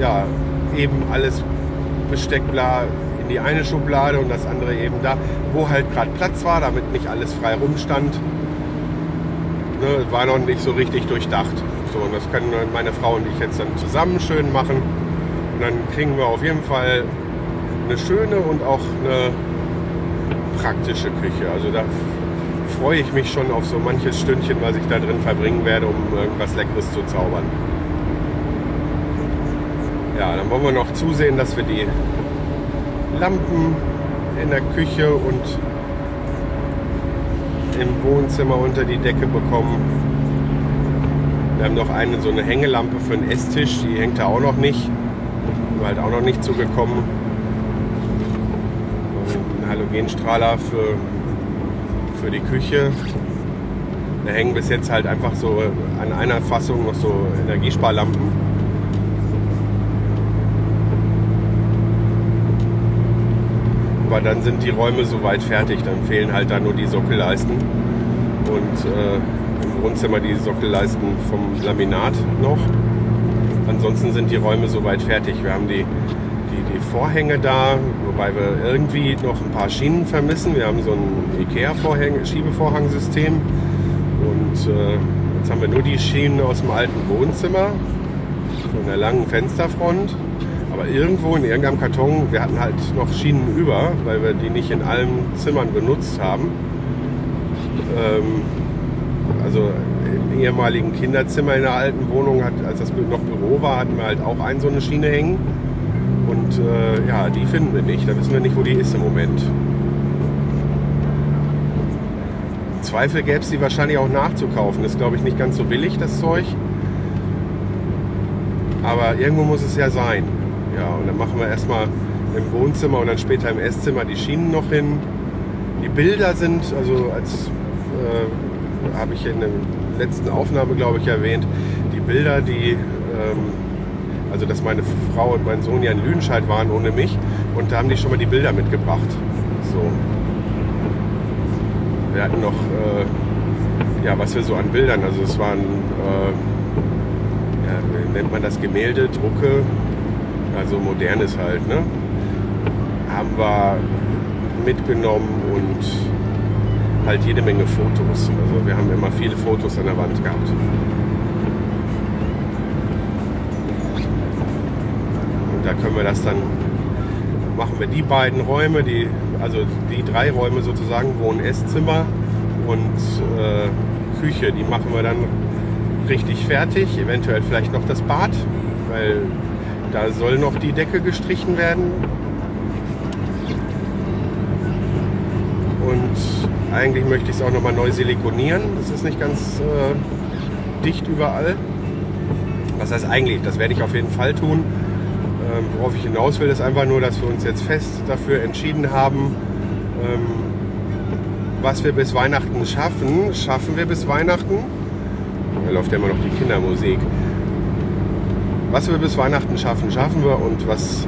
ja eben alles Besteck in die eine Schublade und das andere eben da, wo halt gerade Platz war, damit nicht alles frei rumstand. Ne, war noch nicht so richtig durchdacht. So, und das können meine Frau und ich jetzt dann zusammen schön machen. Und dann kriegen wir auf jeden Fall eine schöne und auch eine praktische Küche. Also da freue ich mich schon auf so manches Stündchen, was ich da drin verbringen werde, um irgendwas Leckeres zu zaubern. Ja, dann wollen wir noch zusehen, dass wir die Lampen in der Küche und im Wohnzimmer unter die Decke bekommen. Wir haben noch eine so eine Hängelampe für den Esstisch, die hängt da auch noch nicht. Wir halt auch noch nicht zugekommen. Halogenstrahler für für die Küche. Da hängen bis jetzt halt einfach so an einer Fassung noch so Energiesparlampen. Aber dann sind die Räume soweit fertig. Dann fehlen halt da nur die Sockelleisten. Und äh, im Wohnzimmer die Sockelleisten vom Laminat noch. Ansonsten sind die Räume soweit fertig. Wir haben die die Vorhänge da, wobei wir irgendwie noch ein paar Schienen vermissen. Wir haben so ein IKEA-Schiebevorhangsystem und äh, jetzt haben wir nur die Schienen aus dem alten Wohnzimmer von der langen Fensterfront. Aber irgendwo in irgendeinem Karton, wir hatten halt noch Schienen über, weil wir die nicht in allen Zimmern benutzt haben. Ähm, also im ehemaligen Kinderzimmer in der alten Wohnung, hat, als das noch Büro war, hatten wir halt auch ein so eine Schiene hängen. Und äh, ja, die finden wir nicht. Da wissen wir nicht, wo die ist im Moment. Im Zweifel gäbe es die wahrscheinlich auch nachzukaufen. Ist, glaube ich, nicht ganz so billig, das Zeug. Aber irgendwo muss es ja sein. Ja, und dann machen wir erstmal im Wohnzimmer und dann später im Esszimmer die Schienen noch hin. Die Bilder sind, also als äh, habe ich in der letzten Aufnahme, glaube ich, erwähnt, die Bilder, die ähm, also dass meine Frau und mein Sohn ja in Lüdenscheid waren ohne mich und da haben die schon mal die Bilder mitgebracht. So. Wir hatten noch, äh, ja, was wir so an Bildern, also es waren, äh, ja, nennt man das, Gemälde, Drucke, also modernes halt, ne? Haben wir mitgenommen und halt jede Menge Fotos. Also wir haben immer viele Fotos an der Wand gehabt. Da können wir das dann, machen wir die beiden Räume, die, also die drei Räume sozusagen, Wohn-, Esszimmer und äh, Küche, die machen wir dann richtig fertig. Eventuell vielleicht noch das Bad, weil da soll noch die Decke gestrichen werden. Und eigentlich möchte ich es auch nochmal neu silikonieren. Das ist nicht ganz äh, dicht überall. Was heißt eigentlich? Das werde ich auf jeden Fall tun. Ähm, worauf ich hinaus will, ist einfach nur, dass wir uns jetzt fest dafür entschieden haben, ähm, was wir bis Weihnachten schaffen. Schaffen wir bis Weihnachten? Da läuft ja immer noch die Kindermusik. Was wir bis Weihnachten schaffen, schaffen wir und was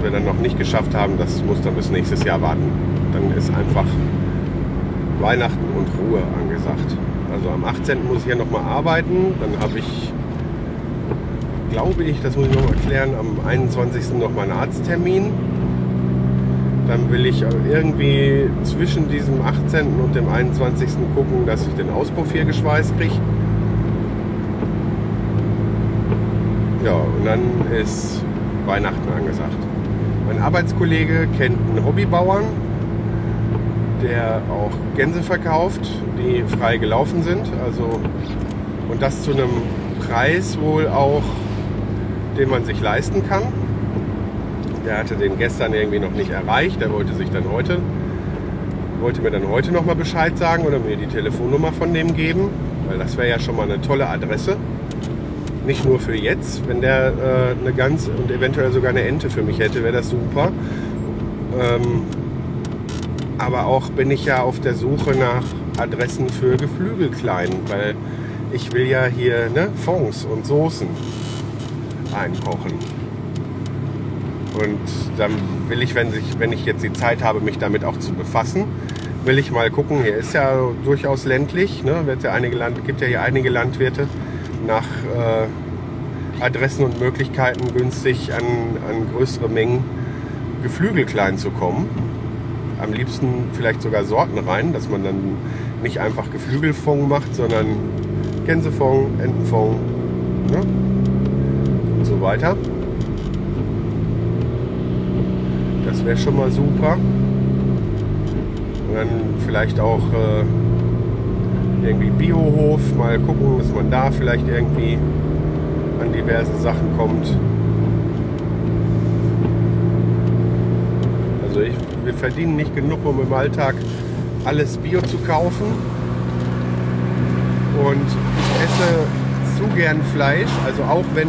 wir dann noch nicht geschafft haben, das muss dann bis nächstes Jahr warten. Dann ist einfach Weihnachten und Ruhe angesagt. Also am 18. muss ich hier nochmal arbeiten, dann habe ich glaube ich, das muss ich noch erklären, am 21. noch mal einen Arzttermin. Dann will ich irgendwie zwischen diesem 18. und dem 21. gucken, dass ich den Auspuff hier geschweißt kriege. Ja, und dann ist Weihnachten angesagt. Mein Arbeitskollege kennt einen Hobbybauern, der auch Gänse verkauft, die frei gelaufen sind. Also, und das zu einem Preis wohl auch, den man sich leisten kann. Der hatte den gestern irgendwie noch nicht erreicht. Der wollte sich dann heute, wollte mir dann heute nochmal Bescheid sagen oder mir die Telefonnummer von dem geben, weil das wäre ja schon mal eine tolle Adresse. Nicht nur für jetzt, wenn der äh, eine Gans und eventuell sogar eine Ente für mich hätte, wäre das super. Ähm, aber auch bin ich ja auf der Suche nach Adressen für Geflügelklein, weil ich will ja hier ne, Fonds und Soßen einkochen. Und dann will ich, wenn ich, wenn ich jetzt die Zeit habe, mich damit auch zu befassen, will ich mal gucken. Hier ist ja durchaus ländlich, ne? Wird ja einige Land, gibt ja hier einige Landwirte nach äh, Adressen und Möglichkeiten günstig an, an größere Mengen Geflügelklein zu kommen. Am liebsten vielleicht sogar Sorten rein, dass man dann nicht einfach Geflügelfond macht, sondern Gänsefond, Entenfond ne? So weiter. Das wäre schon mal super. Und dann vielleicht auch äh, irgendwie Biohof, mal gucken, dass man da vielleicht irgendwie an diverse Sachen kommt. Also ich, wir verdienen nicht genug, um im Alltag alles Bio zu kaufen. Und ich esse zu gern Fleisch, also auch wenn,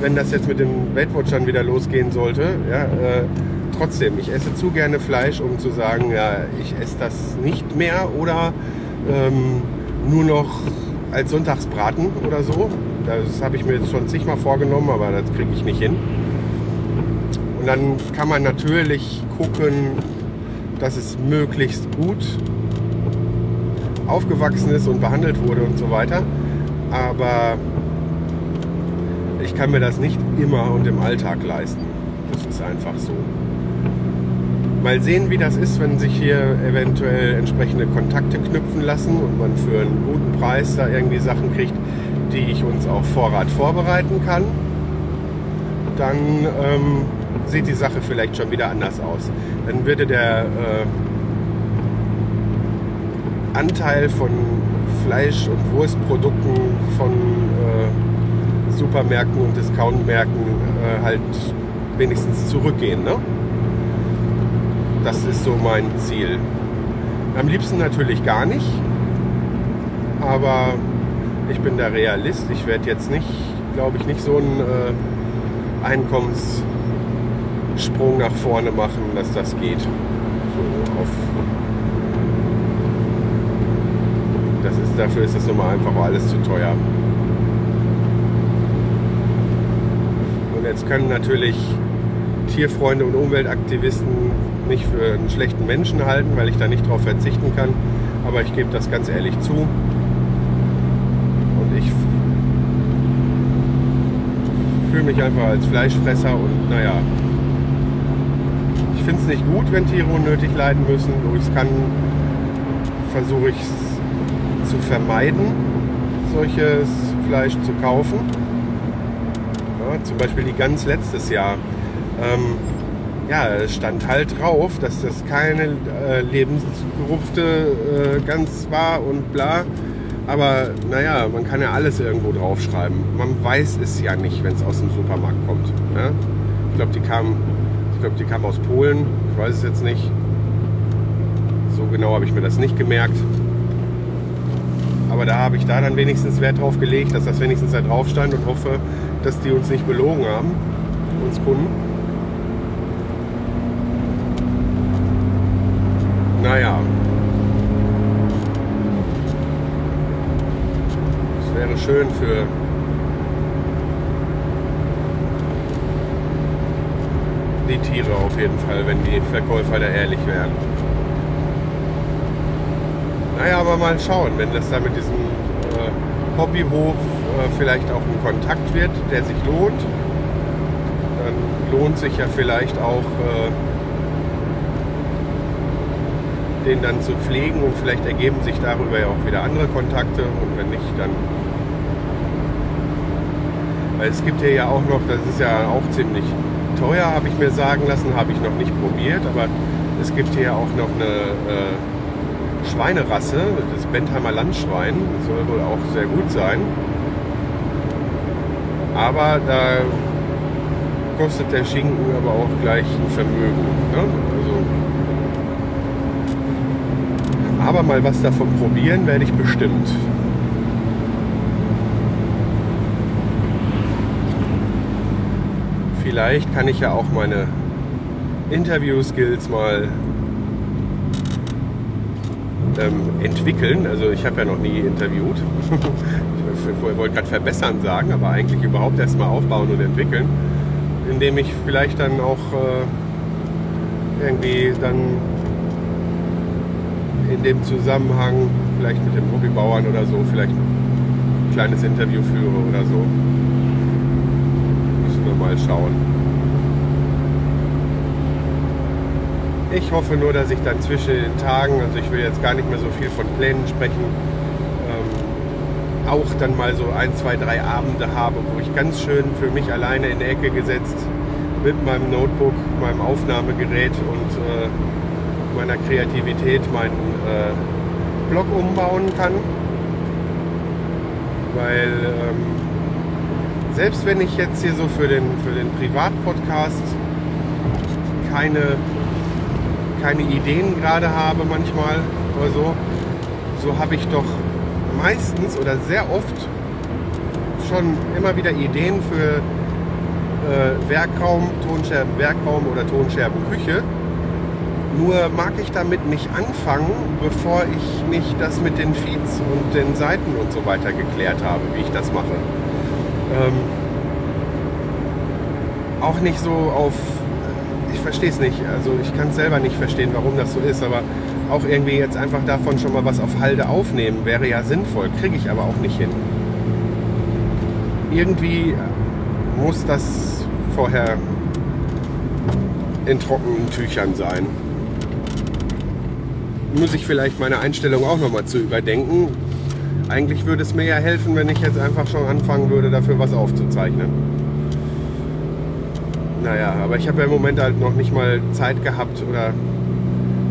wenn das jetzt mit den Weltwatchern wieder losgehen sollte, ja, äh, trotzdem, ich esse zu gerne Fleisch, um zu sagen, ja, ich esse das nicht mehr oder ähm, nur noch als Sonntagsbraten oder so. Das habe ich mir jetzt schon zigmal vorgenommen, aber das kriege ich nicht hin. Und dann kann man natürlich gucken, dass es möglichst gut aufgewachsen ist und behandelt wurde und so weiter. Aber ich kann mir das nicht immer und im Alltag leisten. Das ist einfach so. Mal sehen, wie das ist, wenn sich hier eventuell entsprechende Kontakte knüpfen lassen und man für einen guten Preis da irgendwie Sachen kriegt, die ich uns auf Vorrat vorbereiten kann. Dann ähm, sieht die Sache vielleicht schon wieder anders aus. Dann würde der äh, Anteil von Fleisch- und Wurstprodukten von äh, Supermärkten und Discountmärkten äh, halt wenigstens zurückgehen. Ne? Das ist so mein Ziel. Am liebsten natürlich gar nicht, aber ich bin der Realist. Ich werde jetzt nicht, glaube ich, nicht so einen äh, Einkommenssprung nach vorne machen, dass das geht. So auf das ist, dafür ist das nun mal einfach alles zu teuer. Und jetzt können natürlich Tierfreunde und Umweltaktivisten mich für einen schlechten Menschen halten, weil ich da nicht drauf verzichten kann. Aber ich gebe das ganz ehrlich zu. Und ich fühle mich einfach als Fleischfresser und naja, ich finde es nicht gut, wenn Tiere unnötig leiden müssen. Wo ich es kann, versuche ich es zu vermeiden, solches Fleisch zu kaufen. Zum Beispiel die Gans letztes Jahr. Ähm, ja, es stand halt drauf, dass das keine äh, lebensgerupfte äh, Gans war und bla. Aber naja, man kann ja alles irgendwo draufschreiben. Man weiß es ja nicht, wenn es aus dem Supermarkt kommt. Ja? Ich glaube, die kam, ich glaube, die kam aus Polen. Ich weiß es jetzt nicht. So genau habe ich mir das nicht gemerkt. Aber da habe ich da dann wenigstens Wert drauf gelegt, dass das wenigstens da drauf stand und hoffe, dass die uns nicht belogen haben, uns Kunden. Naja. Es wäre schön für die Tiere auf jeden Fall, wenn die Verkäufer da ehrlich wären. Naja, aber mal schauen, wenn das da mit diesem äh, Hobbyhof vielleicht auch ein Kontakt wird, der sich lohnt, dann lohnt sich ja vielleicht auch äh, den dann zu pflegen und vielleicht ergeben sich darüber ja auch wieder andere Kontakte und wenn nicht, dann. Weil es gibt hier ja auch noch, das ist ja auch ziemlich teuer, habe ich mir sagen lassen, habe ich noch nicht probiert, aber es gibt hier auch noch eine äh, Schweinerasse, das Bentheimer Landschwein, soll wohl auch sehr gut sein. Aber da kostet der Schinken aber auch gleich ein Vermögen. Ne? Also, aber mal was davon probieren werde ich bestimmt. Vielleicht kann ich ja auch meine Interview-Skills mal ähm, entwickeln. Also ich habe ja noch nie interviewt. ich wollte gerade verbessern sagen, aber eigentlich überhaupt erstmal aufbauen und entwickeln indem ich vielleicht dann auch äh, irgendwie dann in dem Zusammenhang vielleicht mit den Hobbybauern oder so vielleicht ein kleines Interview führe oder so. Müssen wir mal schauen. Ich hoffe nur, dass ich dann zwischen den Tagen, also ich will jetzt gar nicht mehr so viel von Plänen sprechen, auch dann mal so ein, zwei, drei Abende habe, wo ich ganz schön für mich alleine in der Ecke gesetzt mit meinem Notebook, meinem Aufnahmegerät und äh, meiner Kreativität meinen äh, Blog umbauen kann. Weil ähm, selbst wenn ich jetzt hier so für den, für den Privatpodcast keine, keine Ideen gerade habe manchmal oder so, so habe ich doch meistens oder sehr oft schon immer wieder Ideen für äh, Werkraum, Tonscherben, Werkraum oder Tonscherben Küche. Nur mag ich damit nicht anfangen, bevor ich nicht das mit den Feeds und den Seiten und so weiter geklärt habe, wie ich das mache. Ähm, auch nicht so auf, ich verstehe es nicht, also ich kann es selber nicht verstehen, warum das so ist, aber auch irgendwie jetzt einfach davon schon mal was auf Halde aufnehmen, wäre ja sinnvoll, kriege ich aber auch nicht hin. Irgendwie muss das vorher in trockenen Tüchern sein. Muss ich vielleicht meine Einstellung auch nochmal zu überdenken. Eigentlich würde es mir ja helfen, wenn ich jetzt einfach schon anfangen würde, dafür was aufzuzeichnen. Naja, aber ich habe ja im Moment halt noch nicht mal Zeit gehabt oder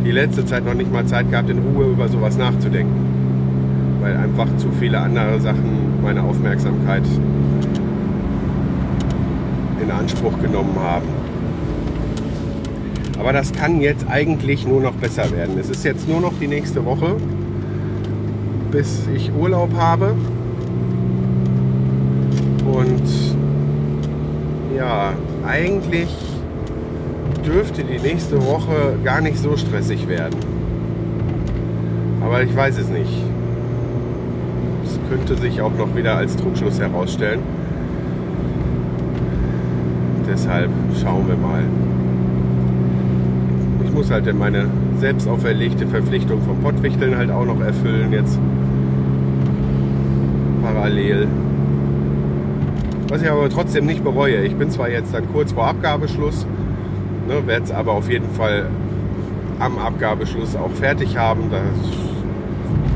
die letzte Zeit noch nicht mal Zeit gehabt, in Ruhe über sowas nachzudenken. Weil einfach zu viele andere Sachen meine Aufmerksamkeit in Anspruch genommen haben. Aber das kann jetzt eigentlich nur noch besser werden. Es ist jetzt nur noch die nächste Woche, bis ich Urlaub habe. Und ja, eigentlich dürfte die nächste Woche gar nicht so stressig werden. Aber ich weiß es nicht. Es könnte sich auch noch wieder als Trugschluss herausstellen. Deshalb schauen wir mal. Ich muss halt meine selbst auferlegte Verpflichtung vom Pottwichteln halt auch noch erfüllen jetzt. Parallel. Was ich aber trotzdem nicht bereue. Ich bin zwar jetzt dann kurz vor Abgabeschluss, Ne, Werde es aber auf jeden Fall am Abgabeschluss auch fertig haben. Da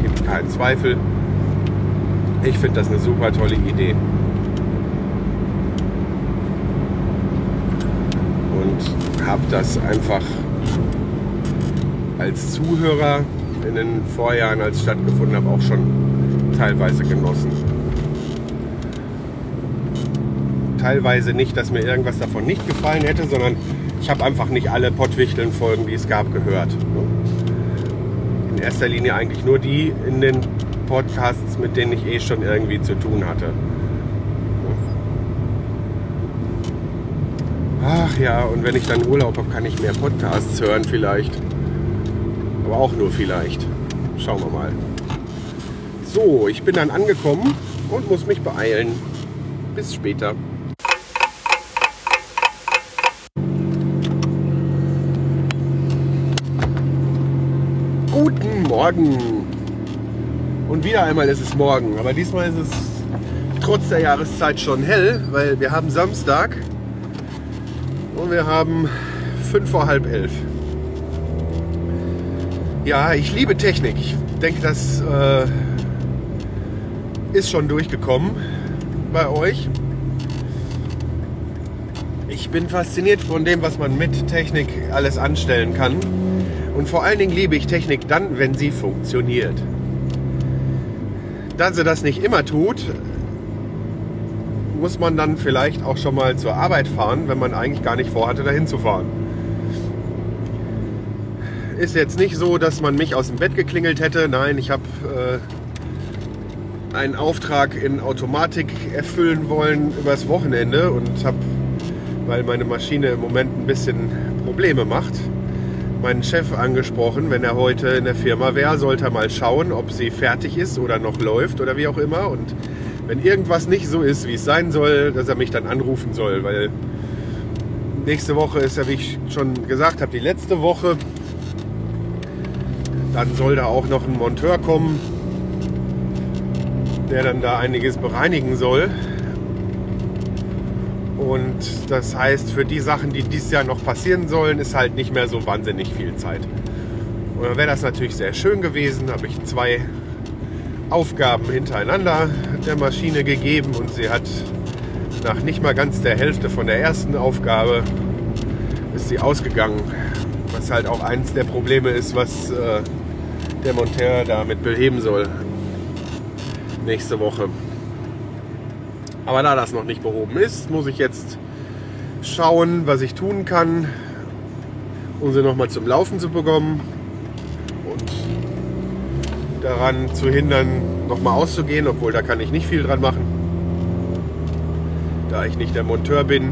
gibt keinen Zweifel. Ich finde das eine super tolle Idee. Und habe das einfach als Zuhörer in den Vorjahren, als es stattgefunden habe, auch schon teilweise genossen. Teilweise nicht, dass mir irgendwas davon nicht gefallen hätte, sondern ich habe einfach nicht alle Pottwichteln-Folgen, die es gab, gehört. In erster Linie eigentlich nur die in den Podcasts, mit denen ich eh schon irgendwie zu tun hatte. Ach ja, und wenn ich dann Urlaub habe, kann ich mehr Podcasts hören vielleicht. Aber auch nur vielleicht. Schauen wir mal. So, ich bin dann angekommen und muss mich beeilen. Bis später. Morgen. Und wieder einmal ist es morgen. Aber diesmal ist es trotz der Jahreszeit schon hell, weil wir haben Samstag und wir haben fünf vor halb elf. Ja, ich liebe Technik. Ich denke, das äh, ist schon durchgekommen bei euch. Ich bin fasziniert von dem, was man mit Technik alles anstellen kann. Und vor allen Dingen liebe ich Technik dann, wenn sie funktioniert. Da sie das nicht immer tut, muss man dann vielleicht auch schon mal zur Arbeit fahren, wenn man eigentlich gar nicht vorhatte, dahin zu fahren. Ist jetzt nicht so, dass man mich aus dem Bett geklingelt hätte. Nein, ich habe äh, einen Auftrag in Automatik erfüllen wollen übers Wochenende und habe, weil meine Maschine im Moment ein bisschen Probleme macht, meinen Chef angesprochen, wenn er heute in der Firma wäre, sollte er mal schauen, ob sie fertig ist oder noch läuft oder wie auch immer. Und wenn irgendwas nicht so ist, wie es sein soll, dass er mich dann anrufen soll, weil nächste Woche ist ja, wie ich schon gesagt habe, die letzte Woche. Dann soll da auch noch ein Monteur kommen, der dann da einiges bereinigen soll. Und das heißt, für die Sachen, die dieses Jahr noch passieren sollen, ist halt nicht mehr so wahnsinnig viel Zeit. Und dann wäre das natürlich sehr schön gewesen. Habe ich zwei Aufgaben hintereinander der Maschine gegeben und sie hat nach nicht mal ganz der Hälfte von der ersten Aufgabe ist sie ausgegangen. Was halt auch eins der Probleme ist, was äh, der Monteur damit beheben soll. Nächste Woche. Aber da das noch nicht behoben ist, muss ich jetzt schauen, was ich tun kann, um sie nochmal zum Laufen zu bekommen und daran zu hindern, nochmal auszugehen, obwohl da kann ich nicht viel dran machen, da ich nicht der Monteur bin.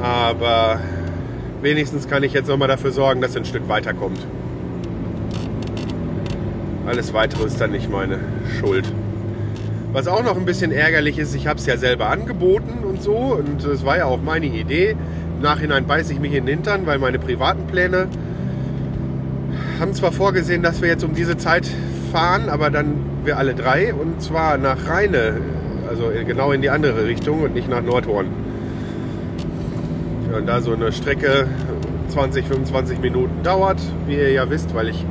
Aber wenigstens kann ich jetzt nochmal dafür sorgen, dass er ein Stück weiterkommt. Alles weitere ist dann nicht meine Schuld. Was auch noch ein bisschen ärgerlich ist, ich habe es ja selber angeboten und so und es war ja auch meine Idee. Im Nachhinein beiße ich mich in den Hintern, weil meine privaten Pläne haben zwar vorgesehen, dass wir jetzt um diese Zeit fahren, aber dann wir alle drei und zwar nach Rheine, also genau in die andere Richtung und nicht nach Nordhorn. Und da so eine Strecke 20, 25 Minuten dauert, wie ihr ja wisst, weil ich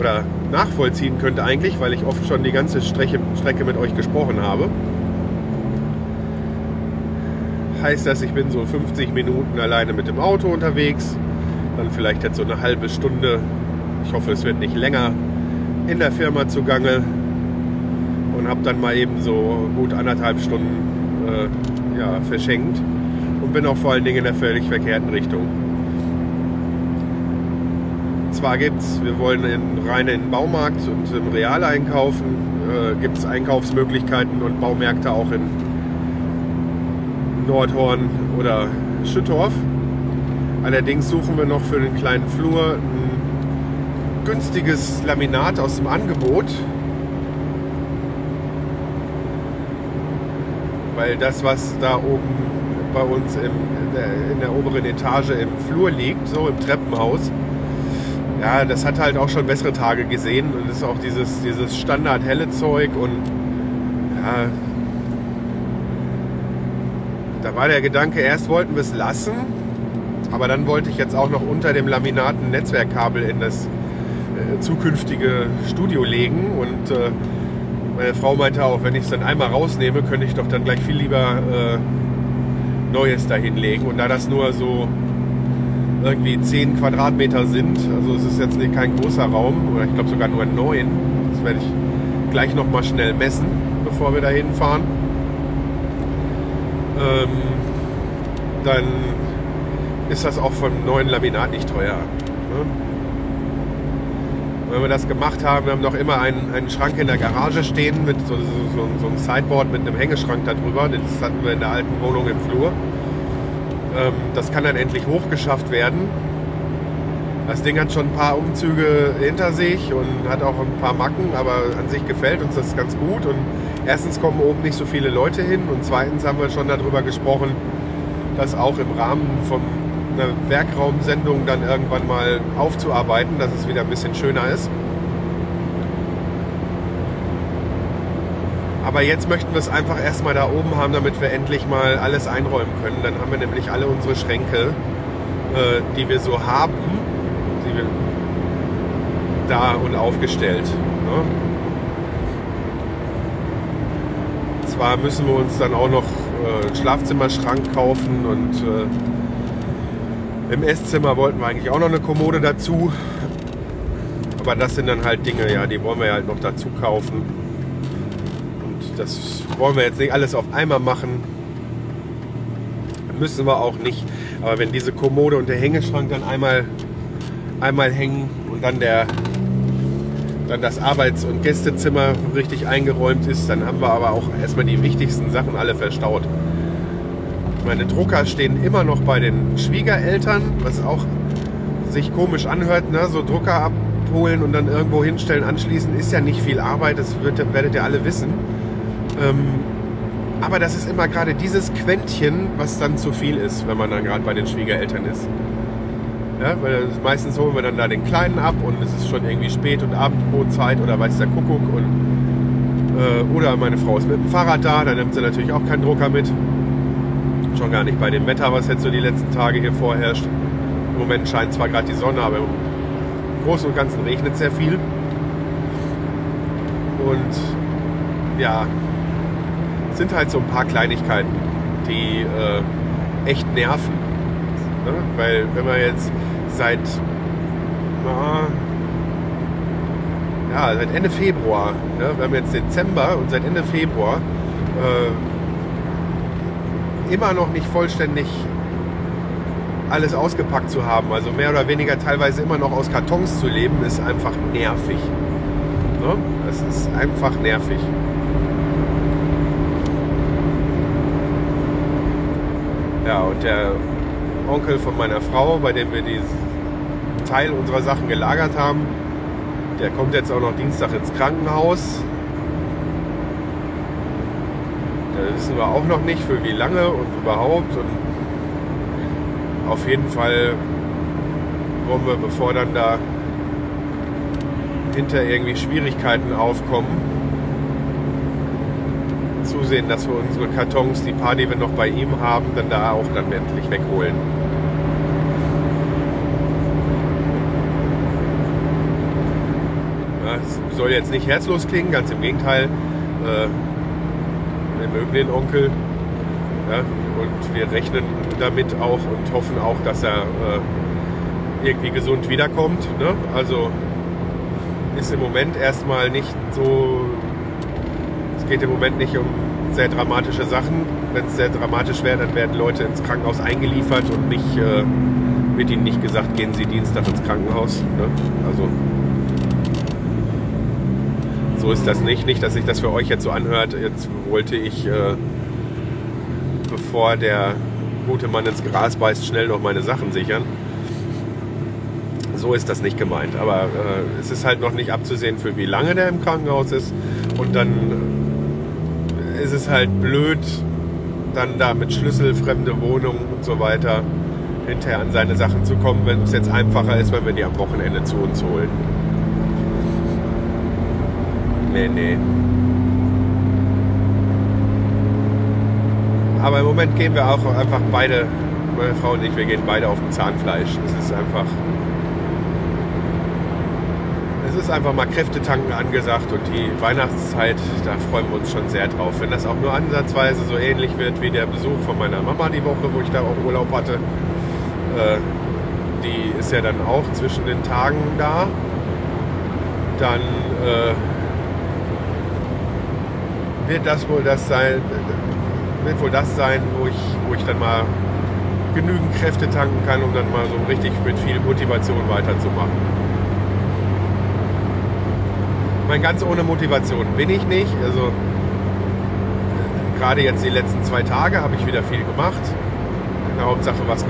oder nachvollziehen könnte eigentlich, weil ich oft schon die ganze Strecke, Strecke mit euch gesprochen habe. Heißt das, ich bin so 50 Minuten alleine mit dem Auto unterwegs, dann vielleicht jetzt so eine halbe Stunde, ich hoffe es wird nicht länger, in der Firma zugange. Und habe dann mal eben so gut anderthalb Stunden äh, ja, verschenkt. Und bin auch vor allen Dingen in der völlig verkehrten Richtung zwar gibt es, wir wollen in, rein in den Baumarkt und im Real einkaufen, äh, gibt es Einkaufsmöglichkeiten und Baumärkte auch in Nordhorn oder Schüttorf. Allerdings suchen wir noch für den kleinen Flur ein günstiges Laminat aus dem Angebot. Weil das, was da oben bei uns im, in, der, in der oberen Etage im Flur liegt, so im Treppenhaus, ja, das hat halt auch schon bessere Tage gesehen. Und ist auch dieses, dieses Standard-helle Zeug und ja, da war der Gedanke, erst wollten wir es lassen, aber dann wollte ich jetzt auch noch unter dem Laminat ein Netzwerkkabel in das äh, zukünftige Studio legen. Und äh, meine Frau meinte auch, wenn ich es dann einmal rausnehme, könnte ich doch dann gleich viel lieber äh, Neues dahinlegen und da das nur so irgendwie 10 Quadratmeter sind. Also es ist jetzt kein großer Raum, oder ich glaube sogar nur 9. Das werde ich gleich nochmal schnell messen, bevor wir da hinfahren. Ähm, dann ist das auch vom neuen Laminat nicht teuer. Ne? Wenn wir das gemacht haben, wir haben noch immer einen, einen Schrank in der Garage stehen mit so, so, so einem Sideboard mit einem Hängeschrank darüber. Das hatten wir in der alten Wohnung im Flur. Ähm, das kann dann endlich hochgeschafft werden. Das Ding hat schon ein paar Umzüge hinter sich und hat auch ein paar Macken, aber an sich gefällt uns das ganz gut. Und erstens kommen oben nicht so viele Leute hin und zweitens haben wir schon darüber gesprochen, das auch im Rahmen von einer Werkraumsendung dann irgendwann mal aufzuarbeiten, dass es wieder ein bisschen schöner ist. Aber jetzt möchten wir es einfach erstmal da oben haben, damit wir endlich mal alles einräumen können. Dann haben wir nämlich alle unsere Schränke, äh, die wir so haben, die wir da und aufgestellt. Ne? Zwar müssen wir uns dann auch noch äh, einen Schlafzimmerschrank kaufen und äh, im Esszimmer wollten wir eigentlich auch noch eine Kommode dazu. Aber das sind dann halt Dinge, ja, die wollen wir halt noch dazu kaufen. Das wollen wir jetzt nicht alles auf einmal machen. Müssen wir auch nicht. Aber wenn diese Kommode und der Hängeschrank dann einmal, einmal hängen und dann der dann das Arbeits- und Gästezimmer richtig eingeräumt ist, dann haben wir aber auch erstmal die wichtigsten Sachen alle verstaut. Meine Drucker stehen immer noch bei den Schwiegereltern, was auch sich komisch anhört, ne? so Drucker abholen und dann irgendwo hinstellen, anschließen, ist ja nicht viel Arbeit, das wird, werdet ihr alle wissen. Ähm, aber das ist immer gerade dieses Quäntchen, was dann zu viel ist, wenn man dann gerade bei den Schwiegereltern ist. Ja, weil meistens holen wir dann da den Kleinen ab und es ist schon irgendwie spät und Abendbrotzeit oder weiß der Kuckuck. Und, äh, oder meine Frau ist mit dem Fahrrad da, dann nimmt sie natürlich auch keinen Drucker mit. Schon gar nicht bei dem Wetter, was jetzt so die letzten Tage hier vorherrscht. Im Moment scheint zwar gerade die Sonne, aber im Großen und Ganzen regnet sehr viel. Und ja, sind halt so ein paar Kleinigkeiten, die äh, echt nerven. Ne? Weil wenn man jetzt seit, na, ja, seit Ende Februar, ne? wir haben jetzt Dezember und seit Ende Februar äh, immer noch nicht vollständig alles ausgepackt zu haben, also mehr oder weniger teilweise immer noch aus Kartons zu leben, ist einfach nervig. Ne? Es ist einfach nervig. Ja, und der Onkel von meiner Frau, bei dem wir diesen Teil unserer Sachen gelagert haben, der kommt jetzt auch noch Dienstag ins Krankenhaus. Da wissen wir auch noch nicht, für wie lange und überhaupt. Und auf jeden Fall wollen wir, bevor dann da hinter irgendwie Schwierigkeiten aufkommen, zusehen, dass wir unsere Kartons, die paar, die wir noch bei ihm haben, dann da auch dann endlich wegholen. Ja, es soll jetzt nicht herzlos klingen, ganz im Gegenteil. Äh, wir mögen den Onkel und wir rechnen damit auch und hoffen auch, dass er äh, irgendwie gesund wiederkommt. Ne? Also ist im Moment erstmal nicht so. Es geht im Moment nicht um sehr dramatische Sachen. Wenn es sehr dramatisch wäre, dann werden Leute ins Krankenhaus eingeliefert und nicht äh, wird ihnen nicht gesagt, gehen Sie Dienstag ins Krankenhaus. Ne? Also so ist das nicht. Nicht, dass sich das für euch jetzt so anhört. Jetzt wollte ich, äh, bevor der gute Mann ins Gras beißt, schnell noch meine Sachen sichern. So ist das nicht gemeint. Aber äh, es ist halt noch nicht abzusehen, für wie lange der im Krankenhaus ist. Und dann ist es halt blöd, dann da mit Schlüssel, fremde Wohnungen und so weiter hinterher an seine Sachen zu kommen, wenn es jetzt einfacher ist, wenn wir die am Wochenende zu uns holen. Nee, nee. Aber im Moment gehen wir auch einfach beide, meine Frau und ich, wir gehen beide auf dem Zahnfleisch. Es ist einfach. Es ist einfach mal Kräftetanken angesagt und die Weihnachtszeit, da freuen wir uns schon sehr drauf. Wenn das auch nur ansatzweise so ähnlich wird wie der Besuch von meiner Mama die Woche, wo ich da auch Urlaub hatte, äh, die ist ja dann auch zwischen den Tagen da, dann äh, wird das wohl das sein, wird wohl das sein, wo ich, wo ich dann mal genügend Kräfte tanken kann, um dann mal so richtig mit viel Motivation weiterzumachen. Meine, ganz ohne Motivation bin ich nicht. Also gerade jetzt die letzten zwei Tage habe ich wieder viel gemacht. In der Hauptsache was äh,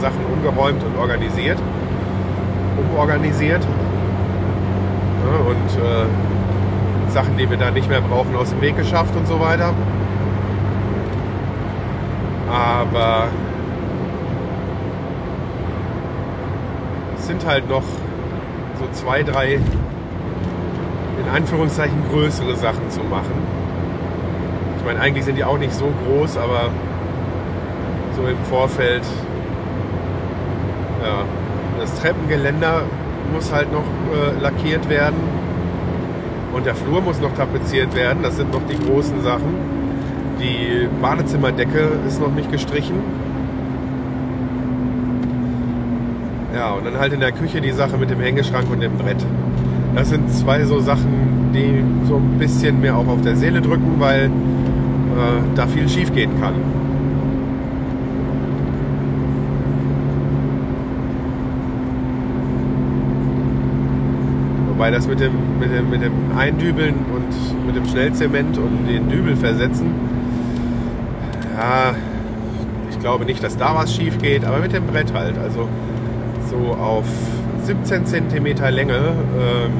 Sachen umgeräumt und organisiert. Umorganisiert. Ja, und äh, Sachen, die wir da nicht mehr brauchen, aus dem Weg geschafft und so weiter. Aber es sind halt noch so zwei, drei in Anführungszeichen größere Sachen zu machen. Ich meine, eigentlich sind die auch nicht so groß, aber so im Vorfeld, ja, das Treppengeländer muss halt noch äh, lackiert werden. Und der Flur muss noch tapeziert werden. Das sind noch die großen Sachen. Die Badezimmerdecke ist noch nicht gestrichen. Ja, und dann halt in der Küche die Sache mit dem Hängeschrank und dem Brett. Das sind zwei so Sachen, die so ein bisschen mehr auch auf der Seele drücken, weil äh, da viel schief gehen kann. Wobei das mit dem, mit, dem, mit dem Eindübeln und mit dem Schnellzement und den Dübel versetzen, ja, ich glaube nicht, dass da was schief geht, aber mit dem Brett halt. Also so auf 17 cm Länge ähm,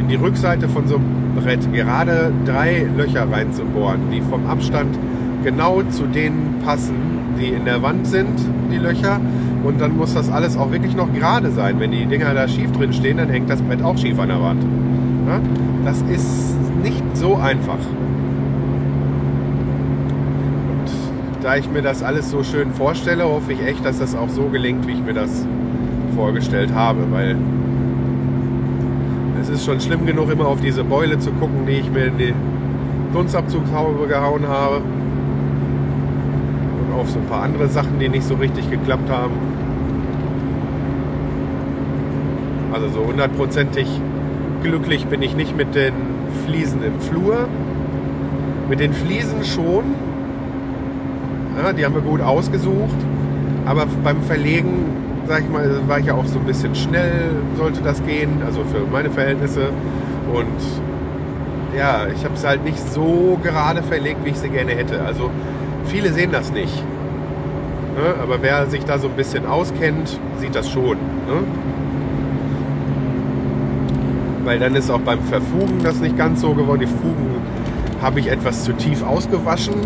in die Rückseite von so einem Brett gerade drei Löcher reinzubohren, die vom Abstand genau zu denen passen, die in der Wand sind, die Löcher. Und dann muss das alles auch wirklich noch gerade sein. Wenn die Dinger da schief drin stehen, dann hängt das Brett auch schief an der Wand. Ja? Das ist nicht so einfach. da ich mir das alles so schön vorstelle, hoffe ich echt, dass das auch so gelingt, wie ich mir das vorgestellt habe, weil es ist schon schlimm genug, immer auf diese Beule zu gucken, die ich mir in die Dunstabzugshaube gehauen habe. Und auf so ein paar andere Sachen, die nicht so richtig geklappt haben. Also so hundertprozentig glücklich bin ich nicht mit den Fliesen im Flur. Mit den Fliesen schon, ja, die haben wir gut ausgesucht. Aber beim Verlegen, sag ich mal, war ich ja auch so ein bisschen schnell, sollte das gehen, also für meine Verhältnisse. Und ja, ich habe es halt nicht so gerade verlegt, wie ich sie gerne hätte. Also viele sehen das nicht. Ne? Aber wer sich da so ein bisschen auskennt, sieht das schon. Ne? Weil dann ist auch beim Verfugen das nicht ganz so geworden. Die Fugen habe ich etwas zu tief ausgewaschen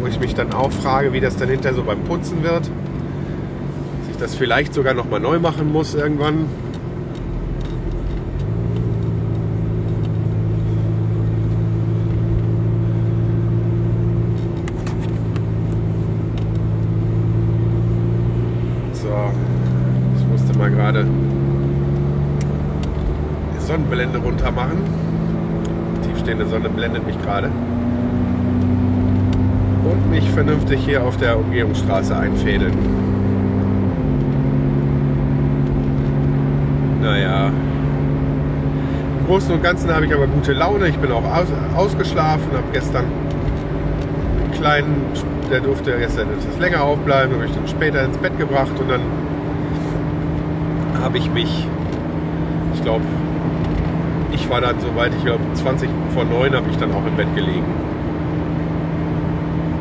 wo ich mich dann auch frage, wie das dann hinterher so beim Putzen wird. Ich das vielleicht sogar noch mal neu machen muss irgendwann. So, ich musste mal gerade die Sonnenblende runter machen. Tiefstehende Sonne blendet mich gerade und mich vernünftig hier auf der Umgehungsstraße einfädeln. Naja. Im Großen und Ganzen habe ich aber gute Laune. Ich bin auch aus, ausgeschlafen, habe gestern einen kleinen, der durfte gestern etwas länger aufbleiben, habe ich dann später ins Bett gebracht und dann habe ich mich, ich glaube, ich war dann soweit, ich glaube 20 vor 9 habe ich dann auch im Bett gelegen.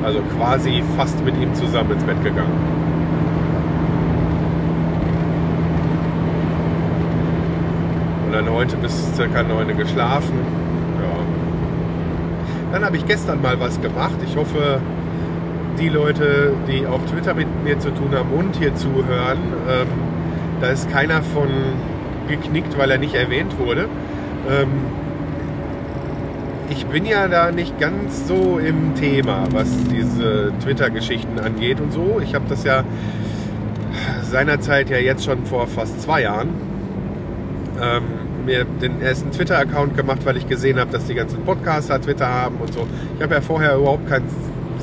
Also quasi fast mit ihm zusammen ins Bett gegangen. Dann heute bis circa 9 geschlafen. Ja. Dann habe ich gestern mal was gemacht. Ich hoffe, die Leute, die auf Twitter mit mir zu tun haben und hier zuhören, ähm, da ist keiner von geknickt, weil er nicht erwähnt wurde. Ähm, ich bin ja da nicht ganz so im Thema, was diese Twitter-Geschichten angeht und so. Ich habe das ja seinerzeit ja jetzt schon vor fast zwei Jahren ähm, mir den ersten Twitter-Account gemacht, weil ich gesehen habe, dass die ganzen Podcaster Twitter haben und so. Ich habe ja vorher überhaupt keinen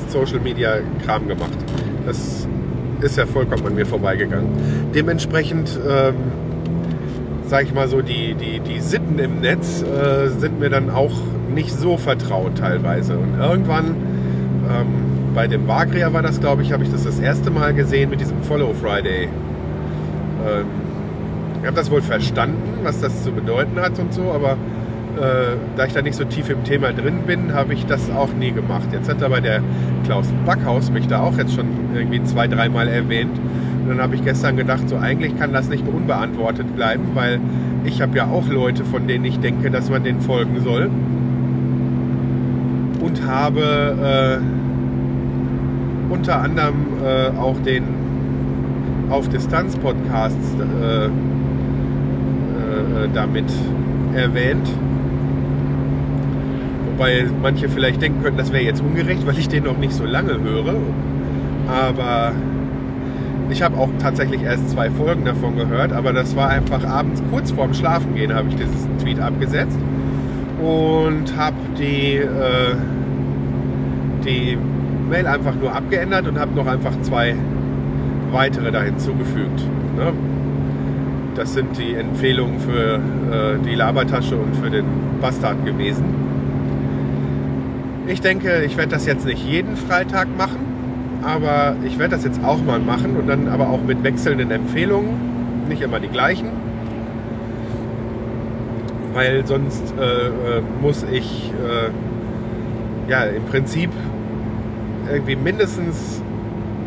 Social-Media-Kram gemacht. Das ist ja vollkommen an mir vorbeigegangen. Dementsprechend ähm, sage ich mal so, die, die, die Sitten im Netz äh, sind mir dann auch nicht so vertraut teilweise. Und irgendwann, ähm, bei dem Vagria war das, glaube ich, habe ich das das erste Mal gesehen mit diesem Follow Friday. Ähm, ich habe das wohl verstanden, was das zu bedeuten hat und so, aber äh, da ich da nicht so tief im Thema drin bin, habe ich das auch nie gemacht. Jetzt hat aber der Klaus Backhaus mich da auch jetzt schon irgendwie zwei, dreimal erwähnt. Und dann habe ich gestern gedacht, so eigentlich kann das nicht unbeantwortet bleiben, weil ich habe ja auch Leute, von denen ich denke, dass man denen folgen soll und habe äh, unter anderem äh, auch den auf Distanz Podcast äh, damit erwähnt. Wobei manche vielleicht denken könnten, das wäre jetzt ungerecht, weil ich den noch nicht so lange höre. Aber ich habe auch tatsächlich erst zwei Folgen davon gehört, aber das war einfach abends kurz vorm Schlafengehen habe ich dieses Tweet abgesetzt und habe die, äh, die Mail einfach nur abgeändert und habe noch einfach zwei weitere da hinzugefügt. Ne? Das sind die Empfehlungen für äh, die Labertasche und für den Bastard gewesen. Ich denke, ich werde das jetzt nicht jeden Freitag machen, aber ich werde das jetzt auch mal machen und dann aber auch mit wechselnden Empfehlungen, nicht immer die gleichen, weil sonst äh, äh muss ich äh, ja im Prinzip irgendwie mindestens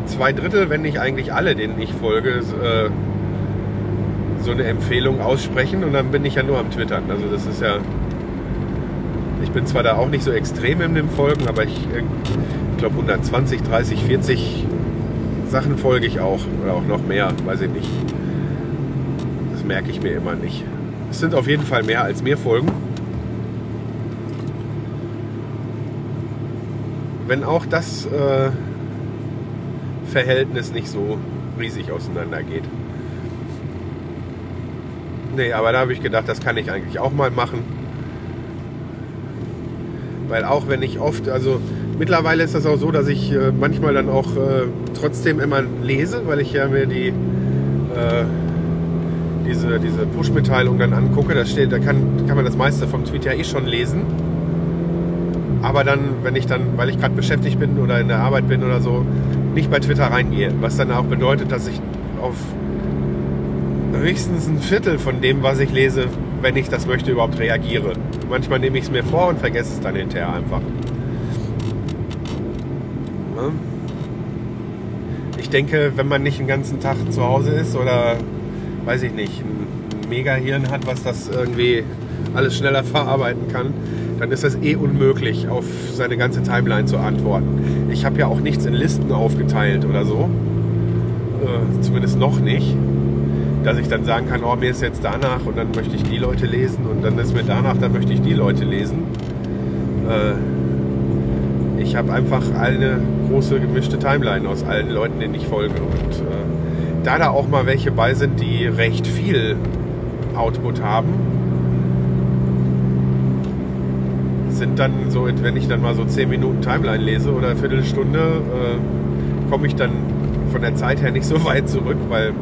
zwei Drittel, wenn nicht eigentlich alle, denen ich folge, äh, so eine Empfehlung aussprechen und dann bin ich ja nur am Twittern. Also das ist ja. Ich bin zwar da auch nicht so extrem in den Folgen, aber ich, ich glaube 120, 30, 40 Sachen folge ich auch. Oder auch noch mehr, weiß ich nicht. Das merke ich mir immer nicht. Es sind auf jeden Fall mehr als mir folgen. Wenn auch das äh, Verhältnis nicht so riesig auseinander geht. Nee, aber da habe ich gedacht, das kann ich eigentlich auch mal machen. Weil auch wenn ich oft, also mittlerweile ist das auch so, dass ich äh, manchmal dann auch äh, trotzdem immer lese, weil ich ja mir die äh, diese, diese Push-Mitteilung dann angucke. Da steht, da kann, kann man das meiste vom Tweet ja eh schon lesen. Aber dann, wenn ich dann, weil ich gerade beschäftigt bin oder in der Arbeit bin oder so, nicht bei Twitter reingehe. Was dann auch bedeutet, dass ich auf höchstens ein Viertel von dem, was ich lese, wenn ich das möchte, überhaupt reagiere. Manchmal nehme ich es mir vor und vergesse es dann hinterher einfach. Ich denke, wenn man nicht den ganzen Tag zu Hause ist oder, weiß ich nicht, ein Mega-Hirn hat, was das irgendwie alles schneller verarbeiten kann, dann ist das eh unmöglich, auf seine ganze Timeline zu antworten. Ich habe ja auch nichts in Listen aufgeteilt oder so. Äh, zumindest noch nicht dass ich dann sagen kann, oh, mir ist jetzt danach und dann möchte ich die Leute lesen und dann ist mir danach, dann möchte ich die Leute lesen. Äh, ich habe einfach eine große gemischte Timeline aus allen Leuten, denen ich folge. Und äh, da da auch mal welche bei sind, die recht viel Output haben, sind dann so, wenn ich dann mal so 10 Minuten Timeline lese oder eine Viertelstunde, äh, komme ich dann von der Zeit her nicht so weit zurück, weil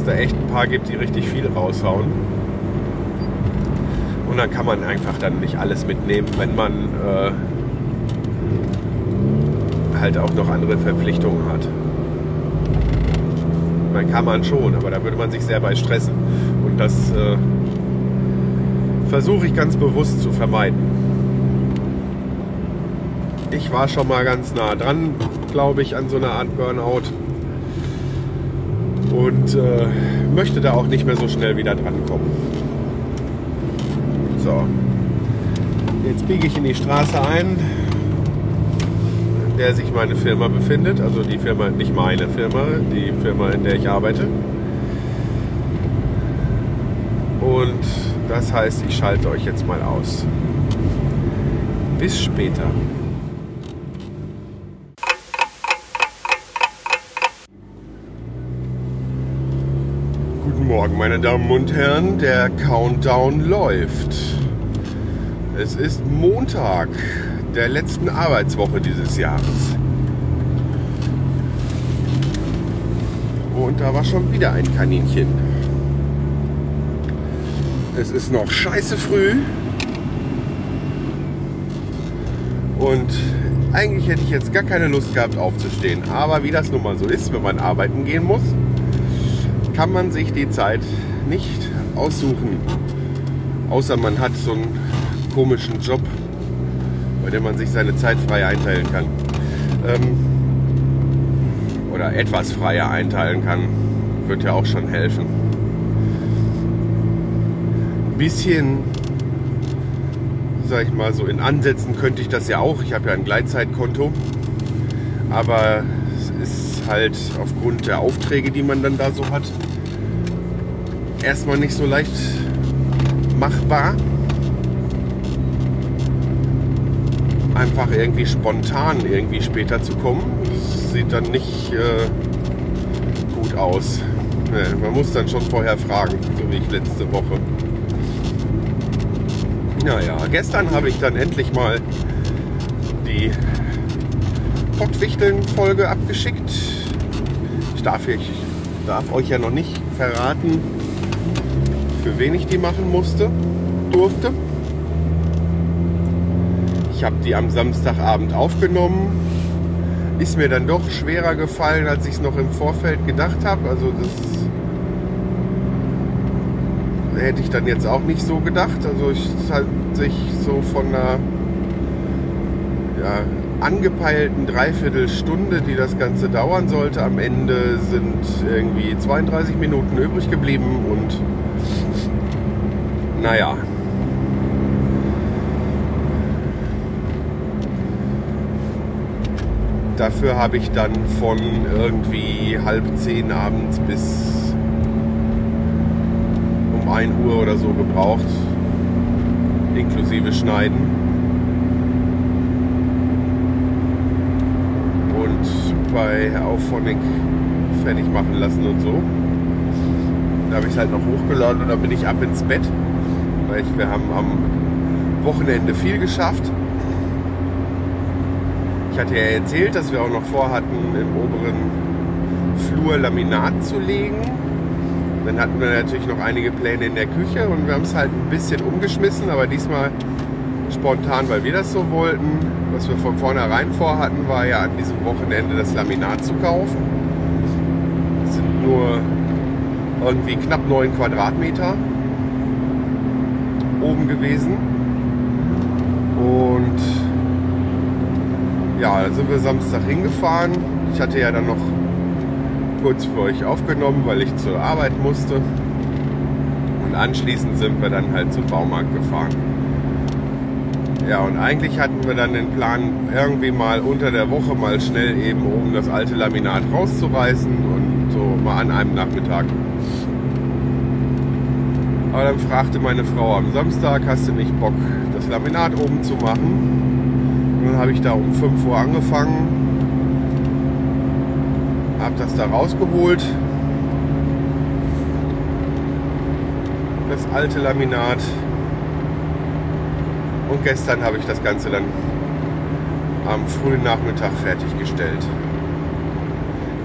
es da echt ein paar gibt, die richtig viel raushauen. Und dann kann man einfach dann nicht alles mitnehmen, wenn man äh, halt auch noch andere Verpflichtungen hat. Man kann man schon, aber da würde man sich sehr bei stressen. Und das äh, versuche ich ganz bewusst zu vermeiden. Ich war schon mal ganz nah dran, glaube ich, an so einer Art Burnout und äh, möchte da auch nicht mehr so schnell wieder drankommen. So, jetzt biege ich in die Straße ein, in der sich meine Firma befindet. Also die Firma, nicht meine Firma, die Firma, in der ich arbeite. Und das heißt, ich schalte euch jetzt mal aus. Bis später. Morgen, meine Damen und Herren. Der Countdown läuft. Es ist Montag der letzten Arbeitswoche dieses Jahres. Und da war schon wieder ein Kaninchen. Es ist noch scheiße früh. Und eigentlich hätte ich jetzt gar keine Lust gehabt aufzustehen. Aber wie das nun mal so ist, wenn man arbeiten gehen muss, kann man sich die Zeit nicht aussuchen. Außer man hat so einen komischen Job, bei dem man sich seine Zeit frei einteilen kann. Ähm, oder etwas freier einteilen kann. Wird ja auch schon helfen. Ein bisschen, sag ich mal, so in Ansätzen könnte ich das ja auch. Ich habe ja ein Gleitzeitkonto. Aber es ist halt aufgrund der Aufträge, die man dann da so hat, erstmal nicht so leicht machbar. Einfach irgendwie spontan irgendwie später zu kommen. Das sieht dann nicht äh, gut aus. Nee, man muss dann schon vorher fragen, so wie ich letzte Woche. Naja, gestern habe ich dann endlich mal die Pottwichteln-Folge abgeschickt. Ich darf, ich darf euch ja noch nicht verraten, für wen ich die machen musste, durfte. Ich habe die am Samstagabend aufgenommen. Ist mir dann doch schwerer gefallen, als ich es noch im Vorfeld gedacht habe. Also das hätte ich dann jetzt auch nicht so gedacht. Also es hat sich so von einer ja, angepeilten Dreiviertelstunde, die das Ganze dauern sollte, am Ende sind irgendwie 32 Minuten übrig geblieben und naja. Dafür habe ich dann von irgendwie halb zehn abends bis 1 Uhr oder so gebraucht, inklusive Schneiden. Und bei Auphonic fertig machen lassen und so. Da habe ich es halt noch hochgeladen und dann bin ich ab ins Bett. Ich, wir haben am Wochenende viel geschafft. Ich hatte ja erzählt, dass wir auch noch vorhatten, im oberen Flur Laminat zu legen dann hatten wir natürlich noch einige Pläne in der Küche und wir haben es halt ein bisschen umgeschmissen, aber diesmal spontan, weil wir das so wollten. Was wir von vornherein vorhatten, war ja an diesem Wochenende das Laminat zu kaufen. Das sind nur irgendwie knapp 9 Quadratmeter oben gewesen. Und ja, da sind wir Samstag hingefahren. Ich hatte ja dann noch kurz für euch aufgenommen, weil ich zur Arbeit musste. Und anschließend sind wir dann halt zum Baumarkt gefahren. Ja, und eigentlich hatten wir dann den Plan, irgendwie mal unter der Woche mal schnell eben oben das alte Laminat rauszureißen und so mal an einem Nachmittag. Aber dann fragte meine Frau am Samstag, hast du nicht Bock, das Laminat oben zu machen? Und dann habe ich da um 5 Uhr angefangen habe das da rausgeholt. Das alte Laminat. Und gestern habe ich das Ganze dann am frühen Nachmittag fertiggestellt.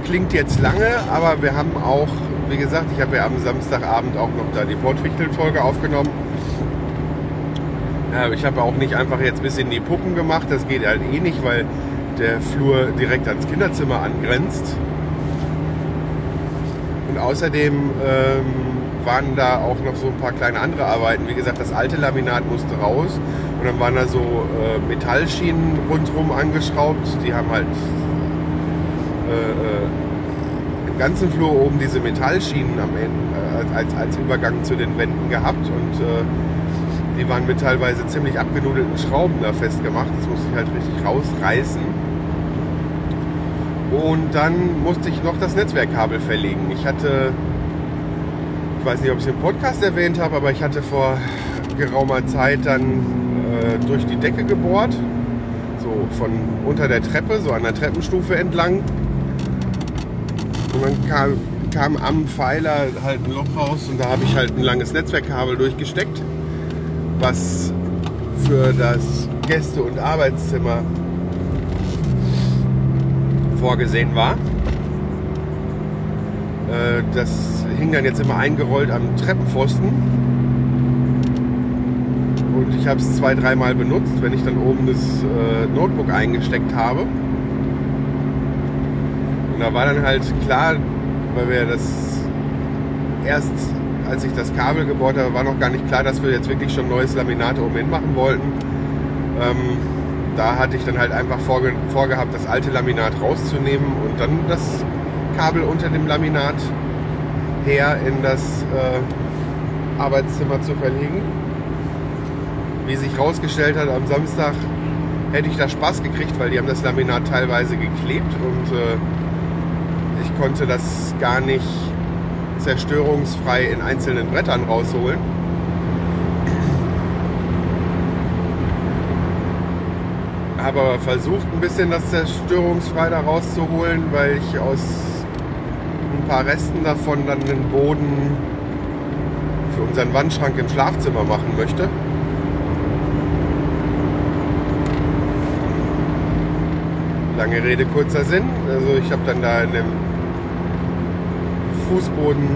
Klingt jetzt lange, aber wir haben auch, wie gesagt, ich habe ja am Samstagabend auch noch da die Portwichteln-Folge aufgenommen. Ich habe auch nicht einfach jetzt bis in die Puppen gemacht, das geht halt eh nicht, weil der Flur direkt ans Kinderzimmer angrenzt. Und außerdem ähm, waren da auch noch so ein paar kleine andere Arbeiten. Wie gesagt, das alte Laminat musste raus. Und dann waren da so äh, Metallschienen rundherum angeschraubt. Die haben halt äh, äh, ganzen Flur oben diese Metallschienen am Ende, äh, als, als Übergang zu den Wänden gehabt. Und äh, die waren mit teilweise ziemlich abgenudelten Schrauben da festgemacht. Das musste ich halt richtig rausreißen. Und dann musste ich noch das Netzwerkkabel verlegen. Ich hatte, ich weiß nicht, ob ich es im Podcast erwähnt habe, aber ich hatte vor geraumer Zeit dann äh, durch die Decke gebohrt. So von unter der Treppe, so an der Treppenstufe entlang. Und dann kam, kam am Pfeiler halt ein Loch raus und da habe ich halt ein langes Netzwerkkabel durchgesteckt, was für das Gäste- und Arbeitszimmer vorgesehen war. Äh, das hing dann jetzt immer eingerollt am Treppenpfosten. Und ich habe es zwei, dreimal benutzt, wenn ich dann oben das äh, Notebook eingesteckt habe. Und da war dann halt klar, weil wir das erst, als ich das Kabel gebohrt habe, war noch gar nicht klar, dass wir jetzt wirklich schon neues Laminat oben hin machen wollten. Ähm, da hatte ich dann halt einfach vorge vorgehabt, das alte Laminat rauszunehmen und dann das Kabel unter dem Laminat her in das äh, Arbeitszimmer zu verlegen. Wie sich herausgestellt hat, am Samstag hätte ich da Spaß gekriegt, weil die haben das Laminat teilweise geklebt und äh, konnte das gar nicht zerstörungsfrei in einzelnen Brettern rausholen. habe aber versucht, ein bisschen das zerstörungsfrei da rauszuholen, weil ich aus ein paar Resten davon dann den Boden für unseren Wandschrank im Schlafzimmer machen möchte. Lange Rede, kurzer Sinn. Also ich habe dann da in dem Fußboden,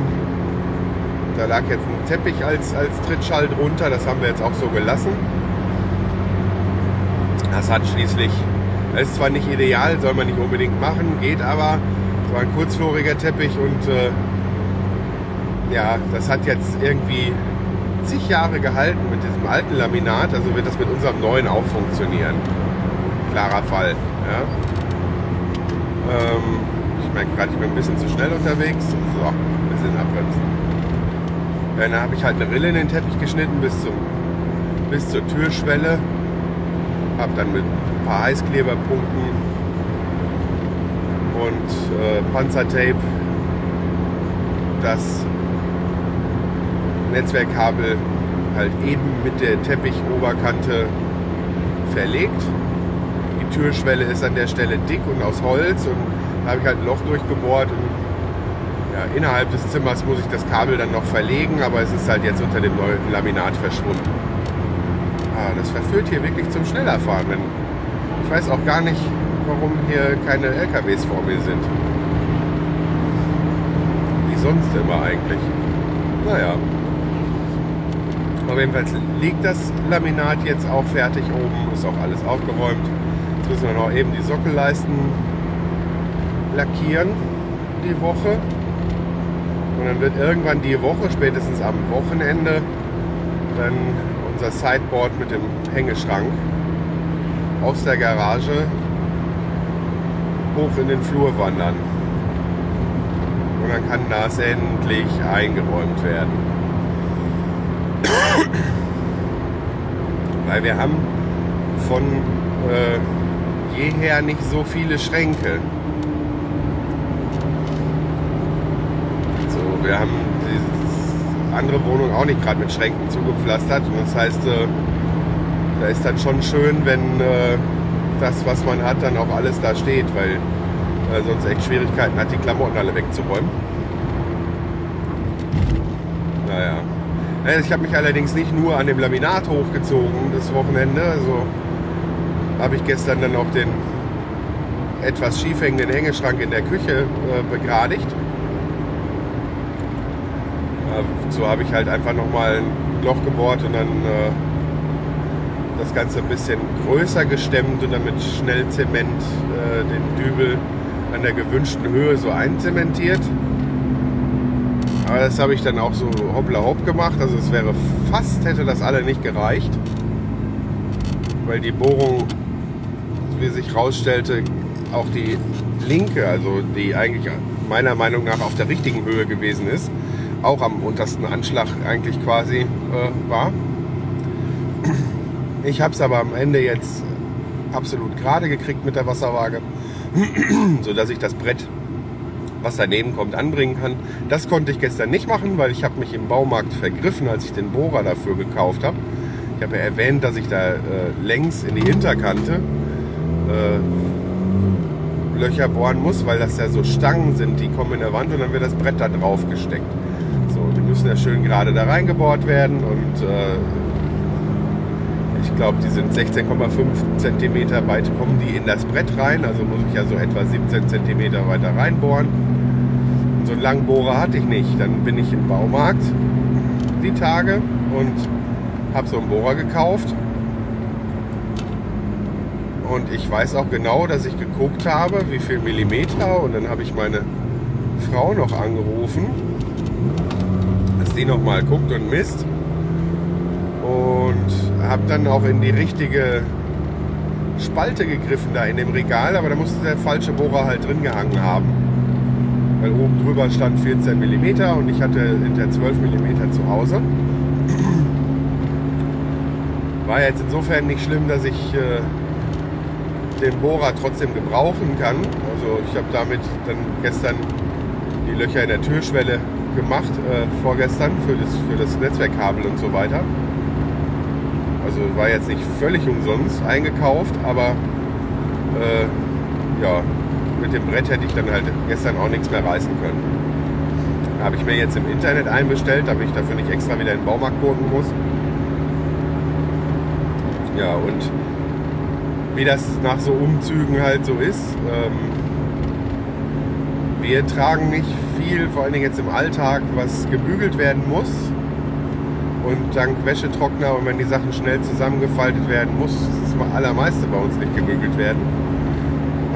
da lag jetzt ein Teppich als, als Trittschall drunter. Das haben wir jetzt auch so gelassen. Das hat schließlich, das ist zwar nicht ideal, soll man nicht unbedingt machen, geht aber. Es war ein kurzfloriger Teppich und äh, ja, das hat jetzt irgendwie zig Jahre gehalten mit diesem alten Laminat, also wird das mit unserem neuen auch funktionieren. Klarer Fall. Ja. Ähm, ich merke gerade, ich bin ein bisschen zu schnell unterwegs. So, wir sind abbremsen. Dann habe ich halt eine Rille in den Teppich geschnitten bis, zum, bis zur Türschwelle. Habe dann mit ein paar Heißkleberpunkten und äh, Panzertape das Netzwerkkabel halt eben mit der Teppichoberkante verlegt. Die Türschwelle ist an der Stelle dick und aus Holz und da habe ich halt ein Loch durchgebohrt und ja, innerhalb des Zimmers muss ich das Kabel dann noch verlegen, aber es ist halt jetzt unter dem neuen Laminat verschwunden. Ah, das verführt hier wirklich zum Schnellerfahren. Denn ich weiß auch gar nicht, warum hier keine LKWs vor mir sind. Wie sonst immer eigentlich. Naja. Auf jeden Fall liegt das Laminat jetzt auch fertig oben, ist auch alles aufgeräumt. Jetzt müssen wir noch eben die Sockelleisten lackieren die Woche. Und dann wird irgendwann die Woche, spätestens am Wochenende, dann unser Sideboard mit dem Hängeschrank aus der Garage hoch in den Flur wandern. Und dann kann das endlich eingeräumt werden. Weil wir haben von äh, jeher nicht so viele Schränke. So, wir haben die andere Wohnung auch nicht gerade mit Schränken zugepflastert. Und das heißt, äh, da ist dann schon schön, wenn äh, das, was man hat, dann auch alles da steht, weil äh, sonst echt Schwierigkeiten hat, die Klamotten alle wegzuräumen. Naja. Ich habe mich allerdings nicht nur an dem Laminat hochgezogen das Wochenende. Also habe ich gestern dann auch den etwas schief hängenden Hängeschrank in der Küche äh, begradigt. Äh, so habe ich halt einfach nochmal ein Loch gebohrt und dann äh, das Ganze ein bisschen größer gestemmt und damit schnell Zement äh, den Dübel an der gewünschten Höhe so einzementiert. Aber das habe ich dann auch so hoppla hopp gemacht. Also es wäre fast, hätte das alle nicht gereicht. Weil die Bohrung, wie sich herausstellte, auch die linke, also die eigentlich meiner Meinung nach auf der richtigen Höhe gewesen ist, auch am untersten Anschlag eigentlich quasi äh, war. Ich habe es aber am Ende jetzt absolut gerade gekriegt mit der Wasserwaage, sodass ich das Brett was daneben kommt, anbringen kann. Das konnte ich gestern nicht machen, weil ich habe mich im Baumarkt vergriffen, als ich den Bohrer dafür gekauft habe. Ich habe ja erwähnt, dass ich da äh, längs in die Hinterkante äh, Löcher bohren muss, weil das ja so Stangen sind, die kommen in der Wand und dann wird das Brett da drauf gesteckt. Müssen ja schön gerade da reingebohrt werden und äh, ich glaube, die sind 16,5 cm weit, kommen die in das Brett rein. Also muss ich ja so etwa 17 cm weiter reinbohren. Und so einen langen Bohrer hatte ich nicht. Dann bin ich im Baumarkt die Tage und habe so einen Bohrer gekauft. Und ich weiß auch genau, dass ich geguckt habe, wie viel Millimeter. Und dann habe ich meine Frau noch angerufen, dass die noch mal guckt und misst. Und habe dann auch in die richtige Spalte gegriffen da in dem Regal, aber da musste der falsche Bohrer halt drin gehangen haben. Weil oben drüber stand 14 mm und ich hatte hinter 12 mm zu Hause. War jetzt insofern nicht schlimm, dass ich äh, den Bohrer trotzdem gebrauchen kann. Also ich habe damit dann gestern die Löcher in der Türschwelle gemacht, äh, vorgestern für das, für das Netzwerkkabel und so weiter. Also war jetzt nicht völlig umsonst eingekauft, aber äh, ja, mit dem Brett hätte ich dann halt gestern auch nichts mehr reißen können. Habe ich mir jetzt im Internet einbestellt, damit ich dafür nicht extra wieder in den Baumarkt gucken muss. Ja, und wie das nach so Umzügen halt so ist. Ähm, wir tragen nicht viel, vor allen Dingen jetzt im Alltag, was gebügelt werden muss. Und dank Wäschetrockner und wenn die Sachen schnell zusammengefaltet werden, muss das allermeiste bei uns nicht gebügelt werden.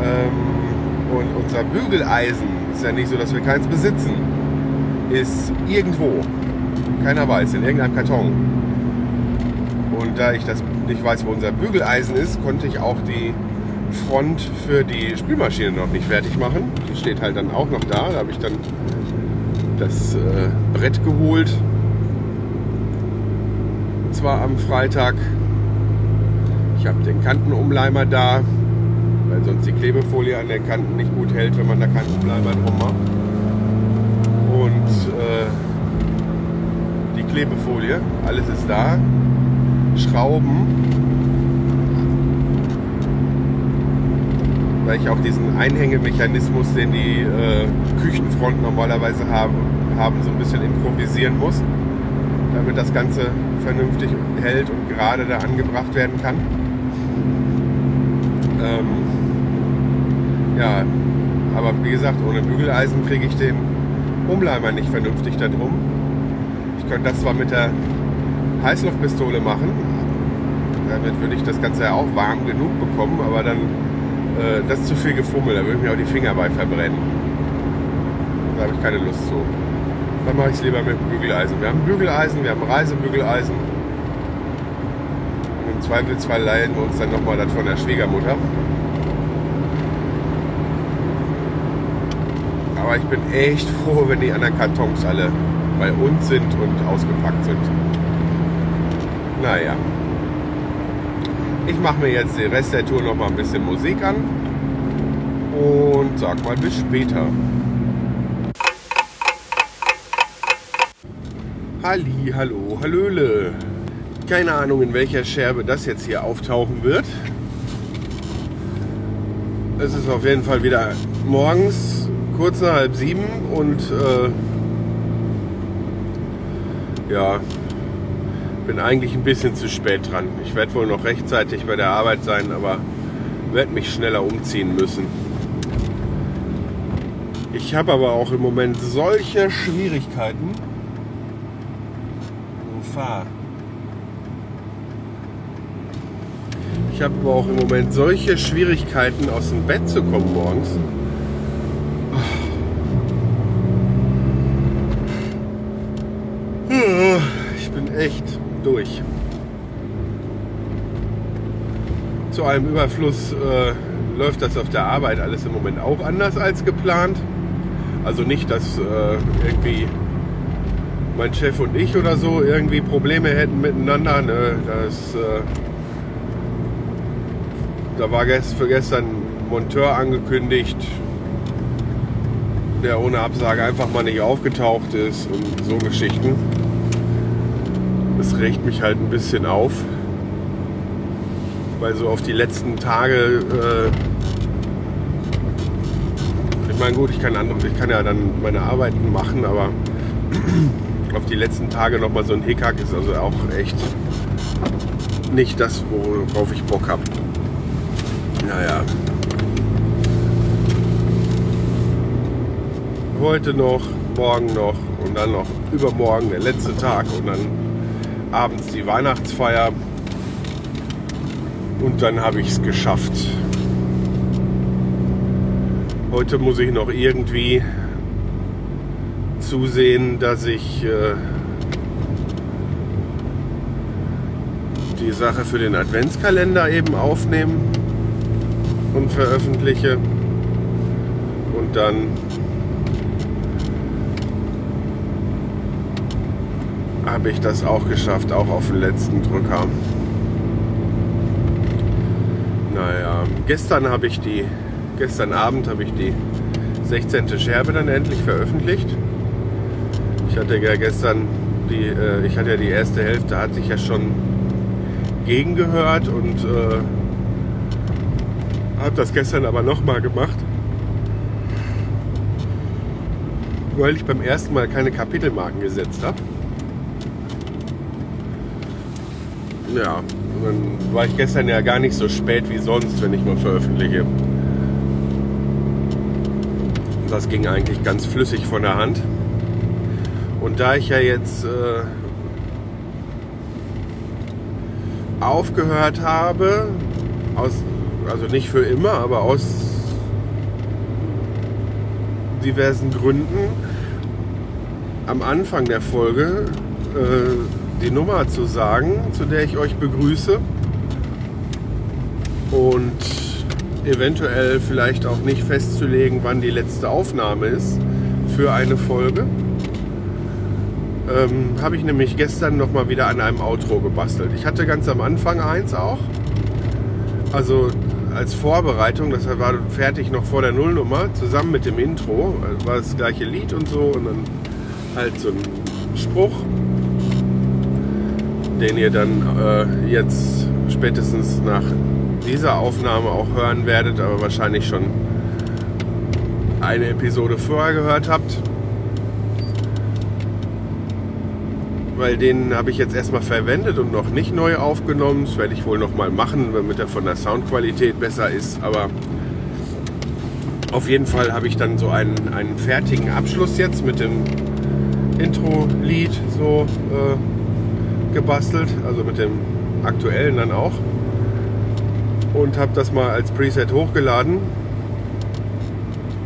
Ähm, und unser Bügeleisen ist ja nicht so, dass wir keins besitzen. Ist irgendwo. Keiner weiß, in irgendeinem Karton. Und da ich das nicht weiß, wo unser Bügeleisen ist, konnte ich auch die Front für die Spülmaschine noch nicht fertig machen. Steht halt dann auch noch da. Da habe ich dann das äh, Brett geholt. Und zwar am Freitag. Ich habe den Kantenumleimer da, weil sonst die Klebefolie an den Kanten nicht gut hält, wenn man da keinen Umleimer drum macht. Und äh, die Klebefolie, alles ist da. Schrauben. Weil ich auch diesen Einhängemechanismus, den die äh, Küchenfront normalerweise haben, haben, so ein bisschen improvisieren muss, damit das Ganze vernünftig hält und gerade da angebracht werden kann. Ähm, ja, aber wie gesagt, ohne Bügeleisen kriege ich den Umleimer nicht vernünftig da drum. Ich könnte das zwar mit der Heißluftpistole machen. Damit würde ich das Ganze ja auch warm genug bekommen, aber dann äh, das ist zu viel gefummelt, da würde ich mir auch die Finger bei verbrennen. Da habe ich keine Lust zu. Dann mache ich es lieber mit Bügeleisen. Wir haben Bügeleisen, wir haben Reisebügeleisen. Und im Zweifelsfall leihen wir uns dann nochmal das von der Schwiegermutter. Aber ich bin echt froh, wenn die anderen Kartons alle bei uns sind und ausgepackt sind. Naja. Ich mache mir jetzt den Rest der Tour noch mal ein bisschen Musik an. Und sag mal bis später. Halli, hallo, hallöle. Keine Ahnung, in welcher Scherbe das jetzt hier auftauchen wird. Es ist auf jeden Fall wieder morgens, kurz nach halb sieben und äh, ja, bin eigentlich ein bisschen zu spät dran. Ich werde wohl noch rechtzeitig bei der Arbeit sein, aber werde mich schneller umziehen müssen. Ich habe aber auch im Moment solche Schwierigkeiten. Ich habe aber auch im Moment solche Schwierigkeiten, aus dem Bett zu kommen morgens. Ich bin echt durch. Zu einem Überfluss äh, läuft das auf der Arbeit alles im Moment auch anders als geplant. Also nicht, dass äh, irgendwie mein Chef und ich oder so irgendwie Probleme hätten miteinander. Ne? Das, äh, da war gest für gestern ein Monteur angekündigt, der ohne Absage einfach mal nicht aufgetaucht ist und so Geschichten das regt mich halt ein bisschen auf. Weil so auf die letzten Tage, äh, ich meine gut, ich kann andere, ich kann ja dann meine Arbeiten machen, aber auf die letzten Tage nochmal so ein Hickhack ist also auch echt nicht das, worauf ich Bock habe. Naja. Heute noch, morgen noch und dann noch übermorgen der letzte Tag und dann abends die Weihnachtsfeier und dann habe ich es geschafft. Heute muss ich noch irgendwie zusehen, dass ich äh, die Sache für den Adventskalender eben aufnehme und veröffentliche und dann habe ich das auch geschafft, auch auf den letzten Drücker. Naja, gestern habe ich die, gestern Abend habe ich die 16. Scherbe dann endlich veröffentlicht. Ich hatte ja gestern die, äh, ich hatte ja die erste Hälfte, hat sich ja schon gegengehört und äh, habe das gestern aber nochmal gemacht. weil ich beim ersten Mal keine Kapitelmarken gesetzt habe. Ja, dann war ich gestern ja gar nicht so spät wie sonst, wenn ich mal veröffentliche. Das ging eigentlich ganz flüssig von der Hand. Und da ich ja jetzt äh, aufgehört habe, aus, also nicht für immer, aber aus diversen Gründen, am Anfang der Folge äh, die Nummer zu sagen, zu der ich euch begrüße. Und eventuell vielleicht auch nicht festzulegen, wann die letzte Aufnahme ist für eine Folge. Ähm, habe ich nämlich gestern noch mal wieder an einem Outro gebastelt. Ich hatte ganz am Anfang eins auch. Also als Vorbereitung, das war fertig noch vor der Nullnummer, zusammen mit dem Intro. War das gleiche Lied und so und dann halt so ein Spruch, den ihr dann äh, jetzt spätestens nach dieser Aufnahme auch hören werdet, aber wahrscheinlich schon eine Episode vorher gehört habt. Weil den habe ich jetzt erstmal verwendet und noch nicht neu aufgenommen. Das werde ich wohl noch mal machen, damit er von der Soundqualität besser ist. Aber auf jeden Fall habe ich dann so einen, einen fertigen Abschluss jetzt mit dem Intro-Lied so äh, gebastelt, also mit dem aktuellen dann auch. Und habe das mal als Preset hochgeladen,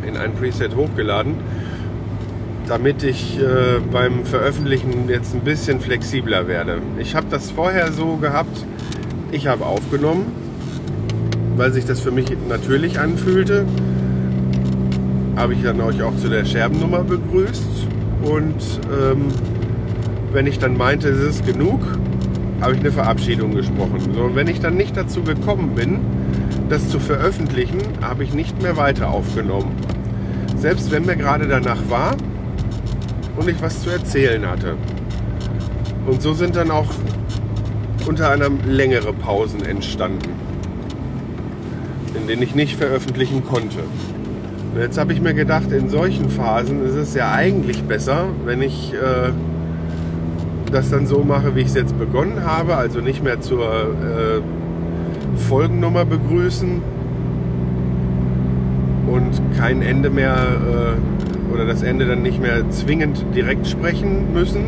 in ein Preset hochgeladen, damit ich äh, beim Veröffentlichen jetzt ein bisschen flexibler werde. Ich habe das vorher so gehabt, ich habe aufgenommen, weil sich das für mich natürlich anfühlte. Habe ich dann euch auch zu der Scherbennummer begrüßt und ähm, wenn ich dann meinte, es ist genug, habe ich eine Verabschiedung gesprochen. So, und wenn ich dann nicht dazu gekommen bin, das zu veröffentlichen, habe ich nicht mehr weiter aufgenommen. Selbst wenn mir gerade danach war und ich was zu erzählen hatte. Und so sind dann auch unter anderem längere Pausen entstanden, in denen ich nicht veröffentlichen konnte. Und jetzt habe ich mir gedacht, in solchen Phasen ist es ja eigentlich besser, wenn ich äh, das dann so mache, wie ich es jetzt begonnen habe, also nicht mehr zur äh, Folgennummer begrüßen und kein Ende mehr äh, oder das Ende dann nicht mehr zwingend direkt sprechen müssen.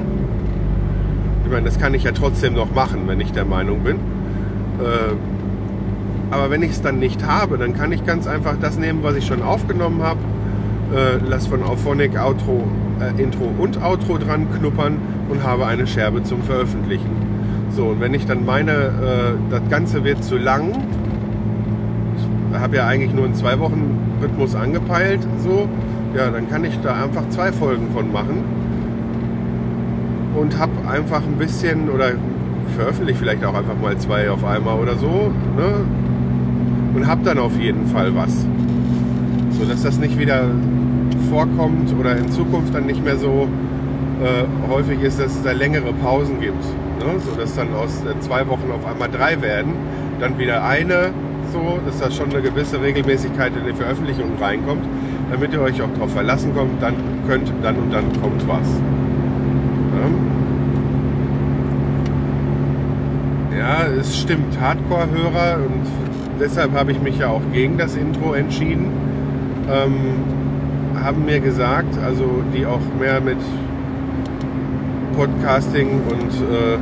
Ich meine, das kann ich ja trotzdem noch machen, wenn ich der Meinung bin. Äh, aber wenn ich es dann nicht habe, dann kann ich ganz einfach das nehmen, was ich schon aufgenommen habe. Äh, lass von Auphonic Outro, äh, Intro und Outro dran knuppern und habe eine Scherbe zum Veröffentlichen. So, und wenn ich dann meine, äh, das Ganze wird zu lang, ich habe ja eigentlich nur einen zwei Wochen Rhythmus angepeilt, so, ja, dann kann ich da einfach zwei Folgen von machen und habe einfach ein bisschen oder veröffentliche vielleicht auch einfach mal zwei auf einmal oder so, ne? und habe dann auf jeden Fall was. So dass das nicht wieder vorkommt oder in Zukunft dann nicht mehr so äh, häufig ist, dass es da längere Pausen gibt. Ne? So dass dann aus äh, zwei Wochen auf einmal drei werden, dann wieder eine, so, dass da schon eine gewisse Regelmäßigkeit in die Veröffentlichung reinkommt, damit ihr euch auch darauf verlassen kommt, dann könnt, dann und dann kommt was. Ja, ja es stimmt, Hardcore-Hörer und deshalb habe ich mich ja auch gegen das Intro entschieden. Ähm, haben mir gesagt, also die auch mehr mit Podcasting und äh,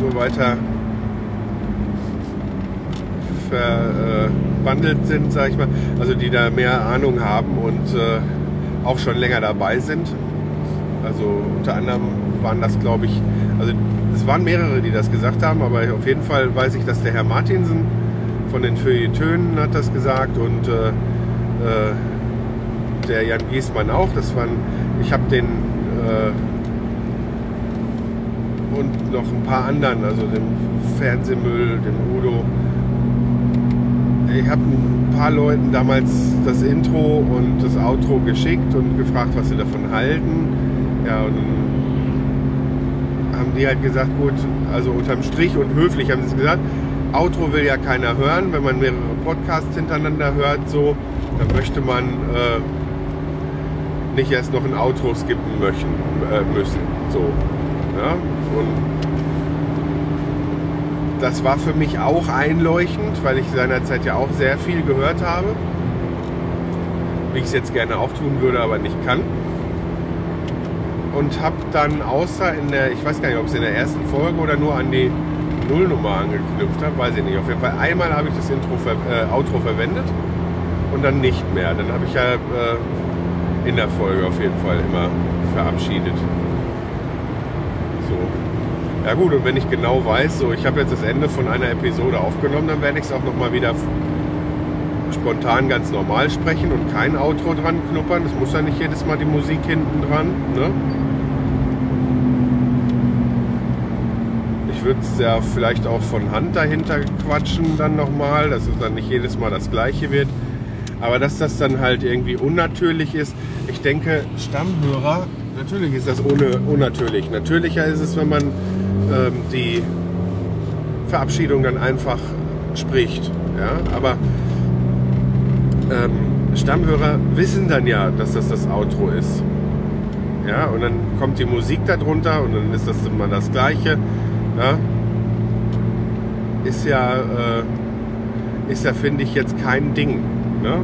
so weiter verbandelt sind, sag ich mal, also die da mehr Ahnung haben und äh, auch schon länger dabei sind. Also unter anderem waren das, glaube ich, also waren mehrere, die das gesagt haben, aber auf jeden Fall weiß ich, dass der Herr Martinsen von den Feuilletönen hat das gesagt und äh, äh, der Jan Giesmann auch. Das waren, ich habe den äh, und noch ein paar anderen, also dem Fernsehmüll, dem Udo. Ich habe ein paar Leuten damals das Intro und das Outro geschickt und gefragt, was sie davon halten. Ja, und haben die halt gesagt, gut, also unterm Strich und höflich haben sie es gesagt, Outro will ja keiner hören. Wenn man mehrere Podcasts hintereinander hört, so, dann möchte man äh, nicht erst noch ein Outro skippen möchten, äh, müssen. So. Ja? Und das war für mich auch einleuchtend, weil ich seinerzeit ja auch sehr viel gehört habe. Wie ich es jetzt gerne auch tun würde, aber nicht kann. Und habe dann außer in der, ich weiß gar nicht, ob es in der ersten Folge oder nur an die Nullnummer angeknüpft habe, weiß ich nicht. Auf jeden Fall einmal habe ich das Intro, äh, Outro verwendet und dann nicht mehr. Dann habe ich ja äh, in der Folge auf jeden Fall immer verabschiedet. So. Ja gut, und wenn ich genau weiß, so ich habe jetzt das Ende von einer Episode aufgenommen, dann werde ich es auch nochmal wieder spontan ganz normal sprechen und kein Outro dran knuppern. Das muss ja nicht jedes Mal die Musik hinten dran. Ne? Ich würde es ja vielleicht auch von Hand dahinter quatschen dann nochmal, dass es dann nicht jedes Mal das gleiche wird. Aber dass das dann halt irgendwie unnatürlich ist, ich denke, Stammhörer, natürlich ist das ohne, unnatürlich. Natürlicher ist es, wenn man ähm, die Verabschiedung dann einfach spricht. Ja? Aber ähm, Stammhörer wissen dann ja, dass das das Outro ist. Ja, und dann kommt die Musik darunter und dann ist das immer das Gleiche. Ja? Ist ja, äh, ja, finde ich, jetzt kein Ding. Ne?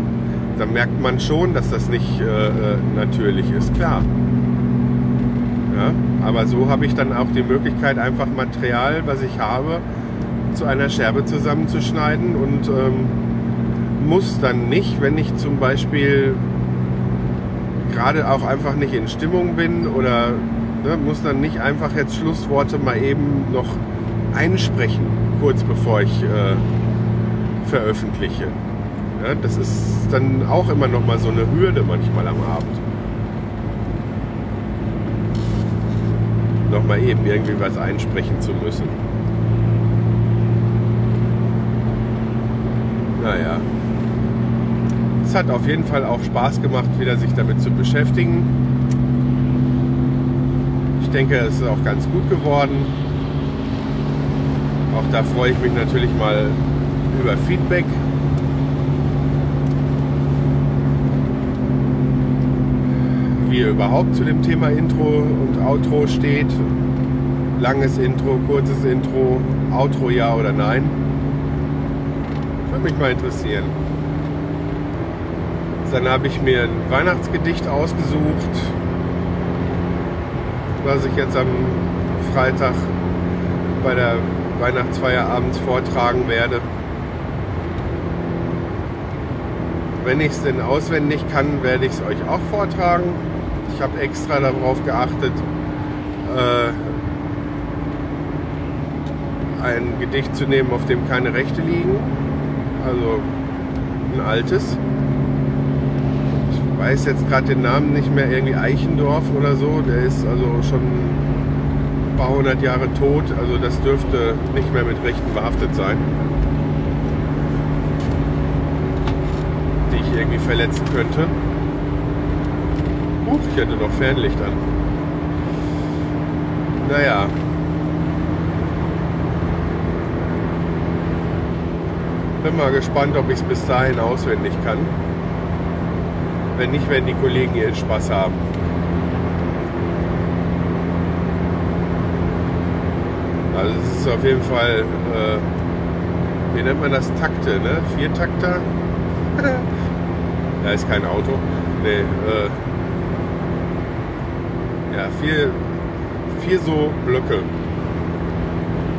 Da merkt man schon, dass das nicht äh, äh natürlich ist, klar. Ja? Aber so habe ich dann auch die Möglichkeit, einfach Material, was ich habe, zu einer Scherbe zusammenzuschneiden und ähm, muss dann nicht, wenn ich zum Beispiel gerade auch einfach nicht in Stimmung bin oder ne, muss dann nicht einfach jetzt Schlussworte mal eben noch einsprechen, kurz bevor ich äh, veröffentliche. Ja, das ist dann auch immer noch mal so eine Hürde manchmal am Abend. Noch mal eben irgendwie was einsprechen zu müssen. Naja hat auf jeden Fall auch Spaß gemacht, wieder sich damit zu beschäftigen. Ich denke, es ist auch ganz gut geworden. Auch da freue ich mich natürlich mal über Feedback. Wie ihr überhaupt zu dem Thema Intro und Outro steht. Langes Intro, kurzes Intro, Outro ja oder nein. Würde mich mal interessieren. Dann habe ich mir ein Weihnachtsgedicht ausgesucht, was ich jetzt am Freitag bei der Weihnachtsfeier abends vortragen werde. Wenn ich es denn auswendig kann, werde ich es euch auch vortragen. Ich habe extra darauf geachtet, äh, ein Gedicht zu nehmen, auf dem keine Rechte liegen. Also ein altes weiß jetzt gerade den Namen nicht mehr, irgendwie Eichendorf oder so. Der ist also schon ein paar hundert Jahre tot. Also das dürfte nicht mehr mit Rechten behaftet sein. Die ich irgendwie verletzen könnte. Huch, ich hätte noch Fernlicht an. Naja. Bin mal gespannt, ob ich es bis dahin auswendig kann. Wenn nicht, werden die Kollegen ihren Spaß haben. Also es ist auf jeden Fall, äh, wie nennt man das, Takte, ne? Viertakter? ja, ist kein Auto. Nee, äh, ja, vier, vier so Blöcke.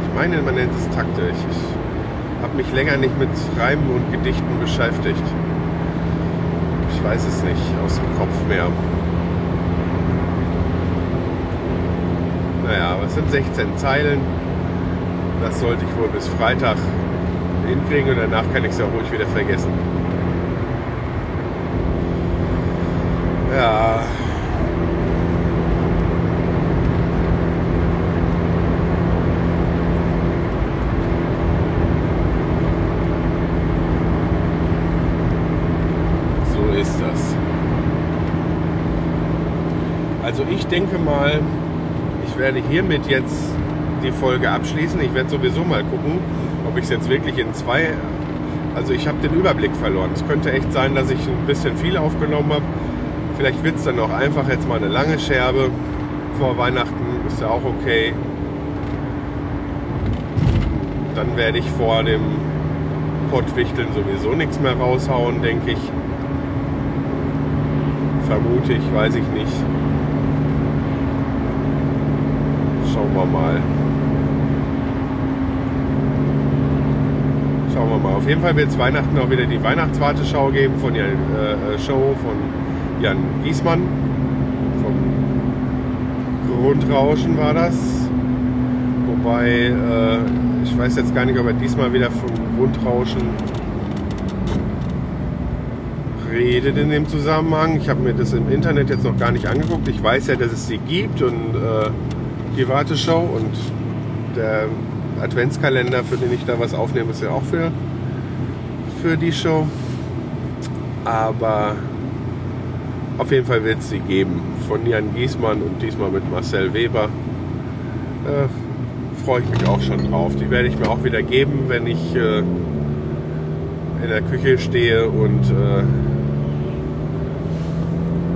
Ich meine, man nennt es Takte. Ich, ich habe mich länger nicht mit Reimen und Gedichten beschäftigt. Weiß es nicht aus dem Kopf mehr. Naja, aber es sind 16 Zeilen. Das sollte ich wohl bis Freitag hinkriegen und danach kann ich es ja ruhig wieder vergessen. Ja, Also ich denke mal, ich werde hiermit jetzt die Folge abschließen. Ich werde sowieso mal gucken, Ob ich es jetzt wirklich in zwei, also ich habe den Überblick verloren. Es könnte echt sein, dass ich ein bisschen viel aufgenommen habe. Vielleicht wird es dann auch einfach jetzt mal eine lange Scherbe vor Weihnachten, ist ja auch okay. Dann werde ich vor dem Pottwichteln sowieso nichts mehr raushauen, denke ich. Vermute ich, weiß ich nicht. Schauen wir mal. Schauen wir mal. Auf jeden Fall wird es Weihnachten auch wieder die Weihnachtswarteschau geben von Jan, äh, Show von Jan Giesmann. Vom Grundrauschen war das. Wobei, äh, ich weiß jetzt gar nicht, ob er diesmal wieder vom Grundrauschen redet in dem Zusammenhang. Ich habe mir das im Internet jetzt noch gar nicht angeguckt. Ich weiß ja, dass es sie gibt und äh, die Warteschau und der Adventskalender, für den ich da was aufnehme, ist ja auch für, für die Show. Aber auf jeden Fall wird es sie geben. Von Jan Giesmann und diesmal mit Marcel Weber. Äh, Freue ich mich auch schon drauf. Die werde ich mir auch wieder geben, wenn ich äh, in der Küche stehe und äh,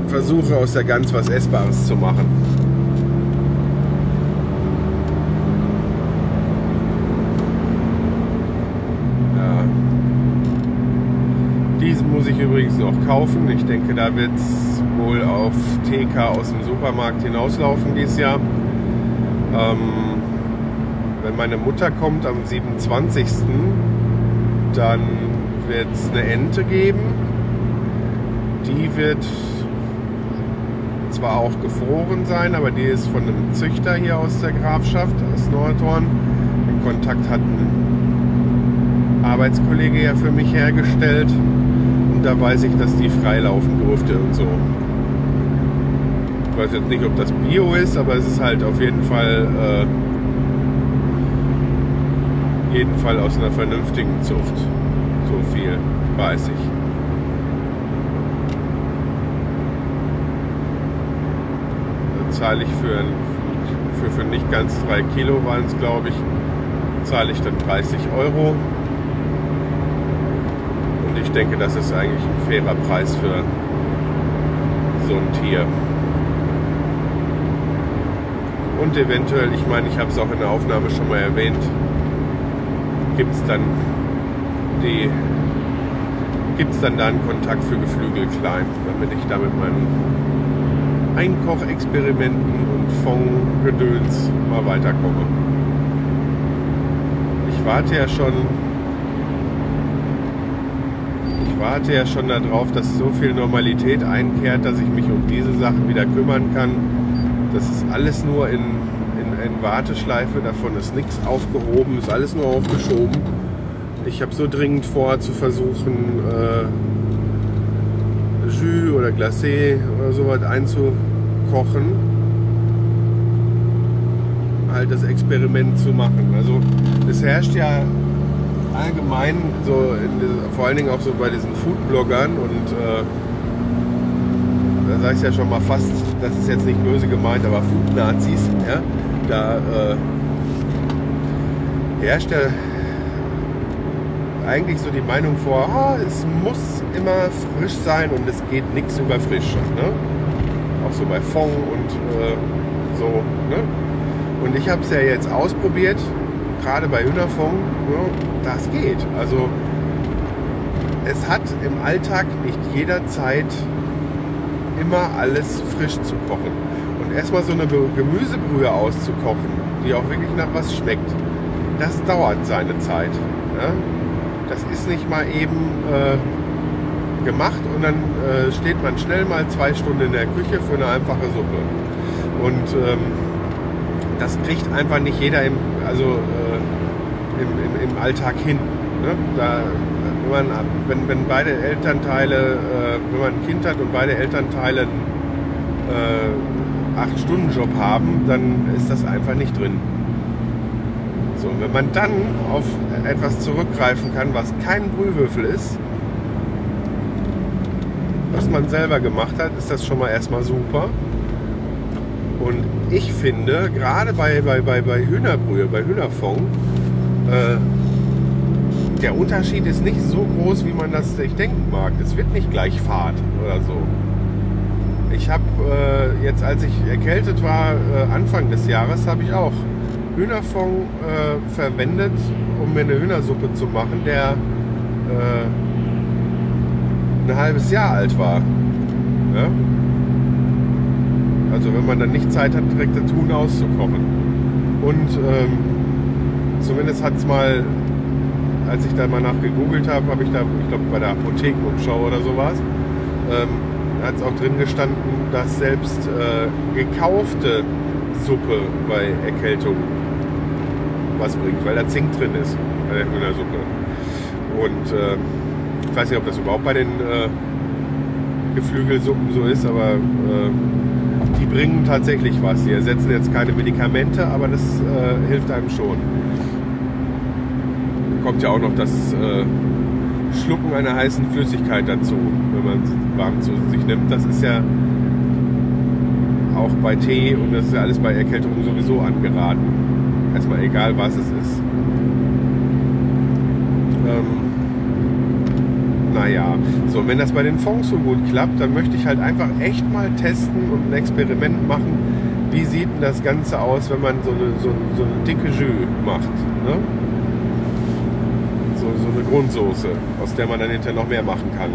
versuche aus der Gans was Essbares zu machen. Ja. Diesen muss ich übrigens noch kaufen. Ich denke, da wird es wohl auf TK aus dem Supermarkt hinauslaufen dieses Jahr. Ähm, wenn meine Mutter kommt am 27. dann wird es eine Ente geben. Die wird zwar auch gefroren sein, aber die ist von einem Züchter hier aus der Grafschaft, aus Nordhorn. Den Kontakt hat ein Arbeitskollege ja für mich hergestellt. Da weiß ich, dass die freilaufen durfte und so. Ich weiß jetzt nicht, ob das Bio ist, aber es ist halt auf jeden Fall, äh, jeden Fall aus einer vernünftigen Zucht. So viel weiß ich. zahle ich für, für, für nicht ganz drei Kilo waren es, glaube ich, zahle ich dann 30 Euro. Ich denke, das ist eigentlich ein fairer Preis für so ein Tier. Und eventuell, ich meine, ich habe es auch in der Aufnahme schon mal erwähnt, gibt es dann die gibt es dann da einen Kontakt für Geflügel klein, damit ich da mit meinem Einkochexperimenten und Fondgedöns mal weiterkomme. Ich warte ja schon. Ich warte ja schon darauf, dass so viel Normalität einkehrt, dass ich mich um diese Sachen wieder kümmern kann. Das ist alles nur in, in, in Warteschleife, davon ist nichts aufgehoben, ist alles nur aufgeschoben. Ich habe so dringend vor zu versuchen, äh, Jus oder Glacé oder sowas einzukochen, halt das Experiment zu machen. Also es herrscht ja allgemein so, in, vor allen Dingen auch so bei diesen Foodbloggern und äh, da sage ich ja schon mal fast, das ist jetzt nicht böse gemeint, aber Food-Nazis, ja, da äh, herrscht ja eigentlich so die Meinung vor, ah, es muss immer frisch sein und es geht nichts über frisch. Ne? Auch so bei Fond und äh, so. Ne? Und ich habe es ja jetzt ausprobiert, gerade bei Hühnerfond, ne? das geht. Also es hat im Alltag nicht jederzeit immer alles frisch zu kochen. Und erstmal so eine Gemüsebrühe auszukochen, die auch wirklich nach was schmeckt, das dauert seine Zeit. Ne? Das ist nicht mal eben äh, gemacht und dann äh, steht man schnell mal zwei Stunden in der Küche für eine einfache Suppe. Und ähm, das kriegt einfach nicht jeder im, also, äh, im, Alltag hin. Ne? Da, wenn, man, wenn, wenn beide Elternteile, äh, wenn man ein Kind hat und beide Elternteile einen äh, 8-Stunden-Job haben, dann ist das einfach nicht drin. So, wenn man dann auf etwas zurückgreifen kann, was kein Brühwürfel ist, was man selber gemacht hat, ist das schon mal erstmal super. Und ich finde, gerade bei, bei, bei, bei Hühnerbrühe, bei Hühnerfond, äh, der Unterschied ist nicht so groß, wie man das sich denken mag. Es wird nicht gleich Fahrt oder so. Ich habe äh, jetzt, als ich erkältet war, äh, Anfang des Jahres, habe ich auch Hühnerfond äh, verwendet, um mir eine Hühnersuppe zu machen, der äh, ein halbes Jahr alt war. Ja? Also wenn man dann nicht Zeit hat, direkt das Huhn auszukochen. Und ähm, zumindest hat es mal, als ich da mal nachgegoogelt habe, habe ich da, ich glaube bei der Apothekenumschau oder sowas, ähm, hat es auch drin gestanden, dass selbst äh, gekaufte Suppe bei Erkältung was bringt, weil da Zink drin ist bei der Hühnersuppe. Und äh, ich weiß nicht, ob das überhaupt bei den äh, Geflügelsuppen so ist, aber äh, die bringen tatsächlich was. Die ersetzen jetzt keine Medikamente, aber das äh, hilft einem schon. Kommt ja auch noch das äh, Schlucken einer heißen Flüssigkeit dazu, wenn man es warm zu sich nimmt. Das ist ja auch bei Tee und das ist ja alles bei Erkältung sowieso angeraten. Erstmal egal, was es ist. Ähm, naja, so, wenn das bei den Fonds so gut klappt, dann möchte ich halt einfach echt mal testen und ein Experiment machen. Wie sieht denn das Ganze aus, wenn man so eine, so, so eine dicke Jus macht? Ne? So, so eine Grundsoße, aus der man dann hinterher noch mehr machen kann.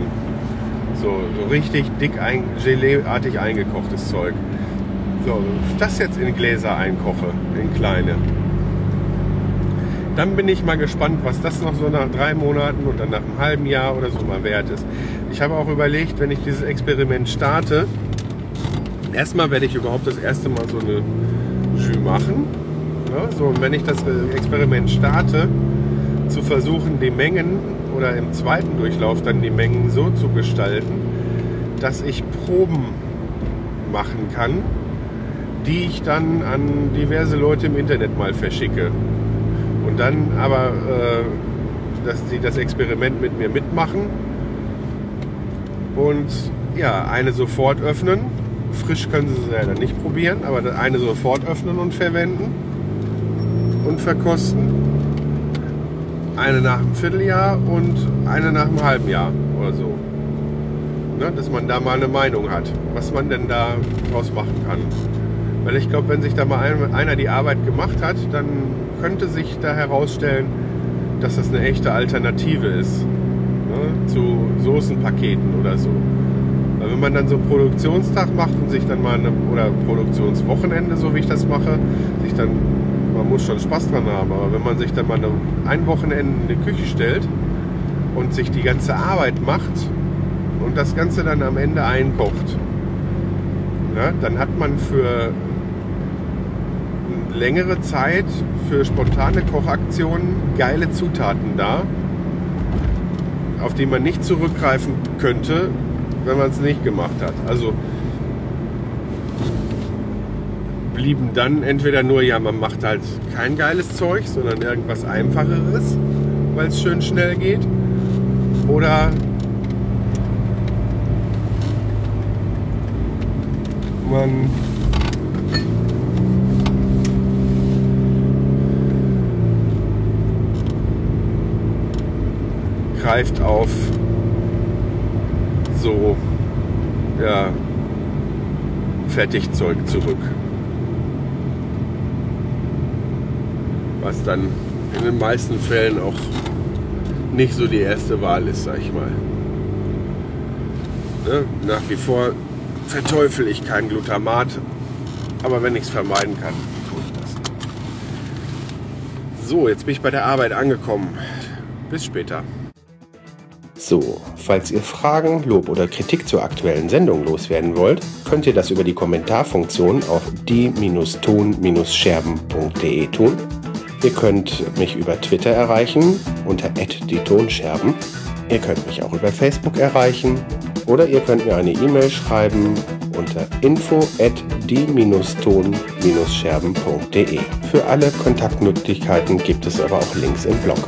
So, so richtig dick ein, Gelee-artig eingekochtes Zeug. So, das jetzt in Gläser einkoche, in kleine dann bin ich mal gespannt, was das noch so nach drei Monaten und dann nach einem halben Jahr oder so mal wert ist. Ich habe auch überlegt, wenn ich dieses Experiment starte, erstmal werde ich überhaupt das erste Mal so eine Jus machen. Ja, so, und wenn ich das Experiment starte, zu versuchen, die Mengen oder im zweiten Durchlauf dann die Mengen so zu gestalten, dass ich Proben machen kann, die ich dann an diverse Leute im Internet mal verschicke. Und dann aber, äh, dass sie das Experiment mit mir mitmachen und ja, eine sofort öffnen. Frisch können sie es leider nicht probieren, aber eine sofort öffnen und verwenden und verkosten. Eine nach einem Vierteljahr und eine nach einem halben Jahr oder so. Ne, dass man da mal eine Meinung hat, was man denn da draus machen kann. Weil ich glaube, wenn sich da mal einer die Arbeit gemacht hat, dann könnte sich da herausstellen, dass das eine echte Alternative ist ne, zu Soßenpaketen oder so. Weil wenn man dann so einen Produktionstag macht und sich dann mal eine, oder Produktionswochenende, so wie ich das mache, sich dann, man muss schon Spaß dran haben, aber wenn man sich dann mal ein Wochenende in die Küche stellt und sich die ganze Arbeit macht und das Ganze dann am Ende einkocht, ne, dann hat man für längere Zeit für spontane Kochaktionen geile Zutaten da, auf die man nicht zurückgreifen könnte, wenn man es nicht gemacht hat. Also blieben dann entweder nur, ja, man macht halt kein geiles Zeug, sondern irgendwas Einfacheres, weil es schön schnell geht. Oder man greift auf so ja, Fertigzeug zurück. Was dann in den meisten Fällen auch nicht so die erste Wahl ist, sag ich mal. Ne? Nach wie vor verteufel ich kein Glutamat, aber wenn ich es vermeiden kann, tue ich das. So, jetzt bin ich bei der Arbeit angekommen. Bis später. So, falls ihr Fragen, Lob oder Kritik zur aktuellen Sendung loswerden wollt, könnt ihr das über die Kommentarfunktion auf die-ton-scherben.de tun. Ihr könnt mich über Twitter erreichen unter @die-tonscherben. Ihr könnt mich auch über Facebook erreichen oder ihr könnt mir eine E-Mail schreiben unter info at die-ton-scherben.de. Für alle Kontaktmöglichkeiten gibt es aber auch Links im Blog.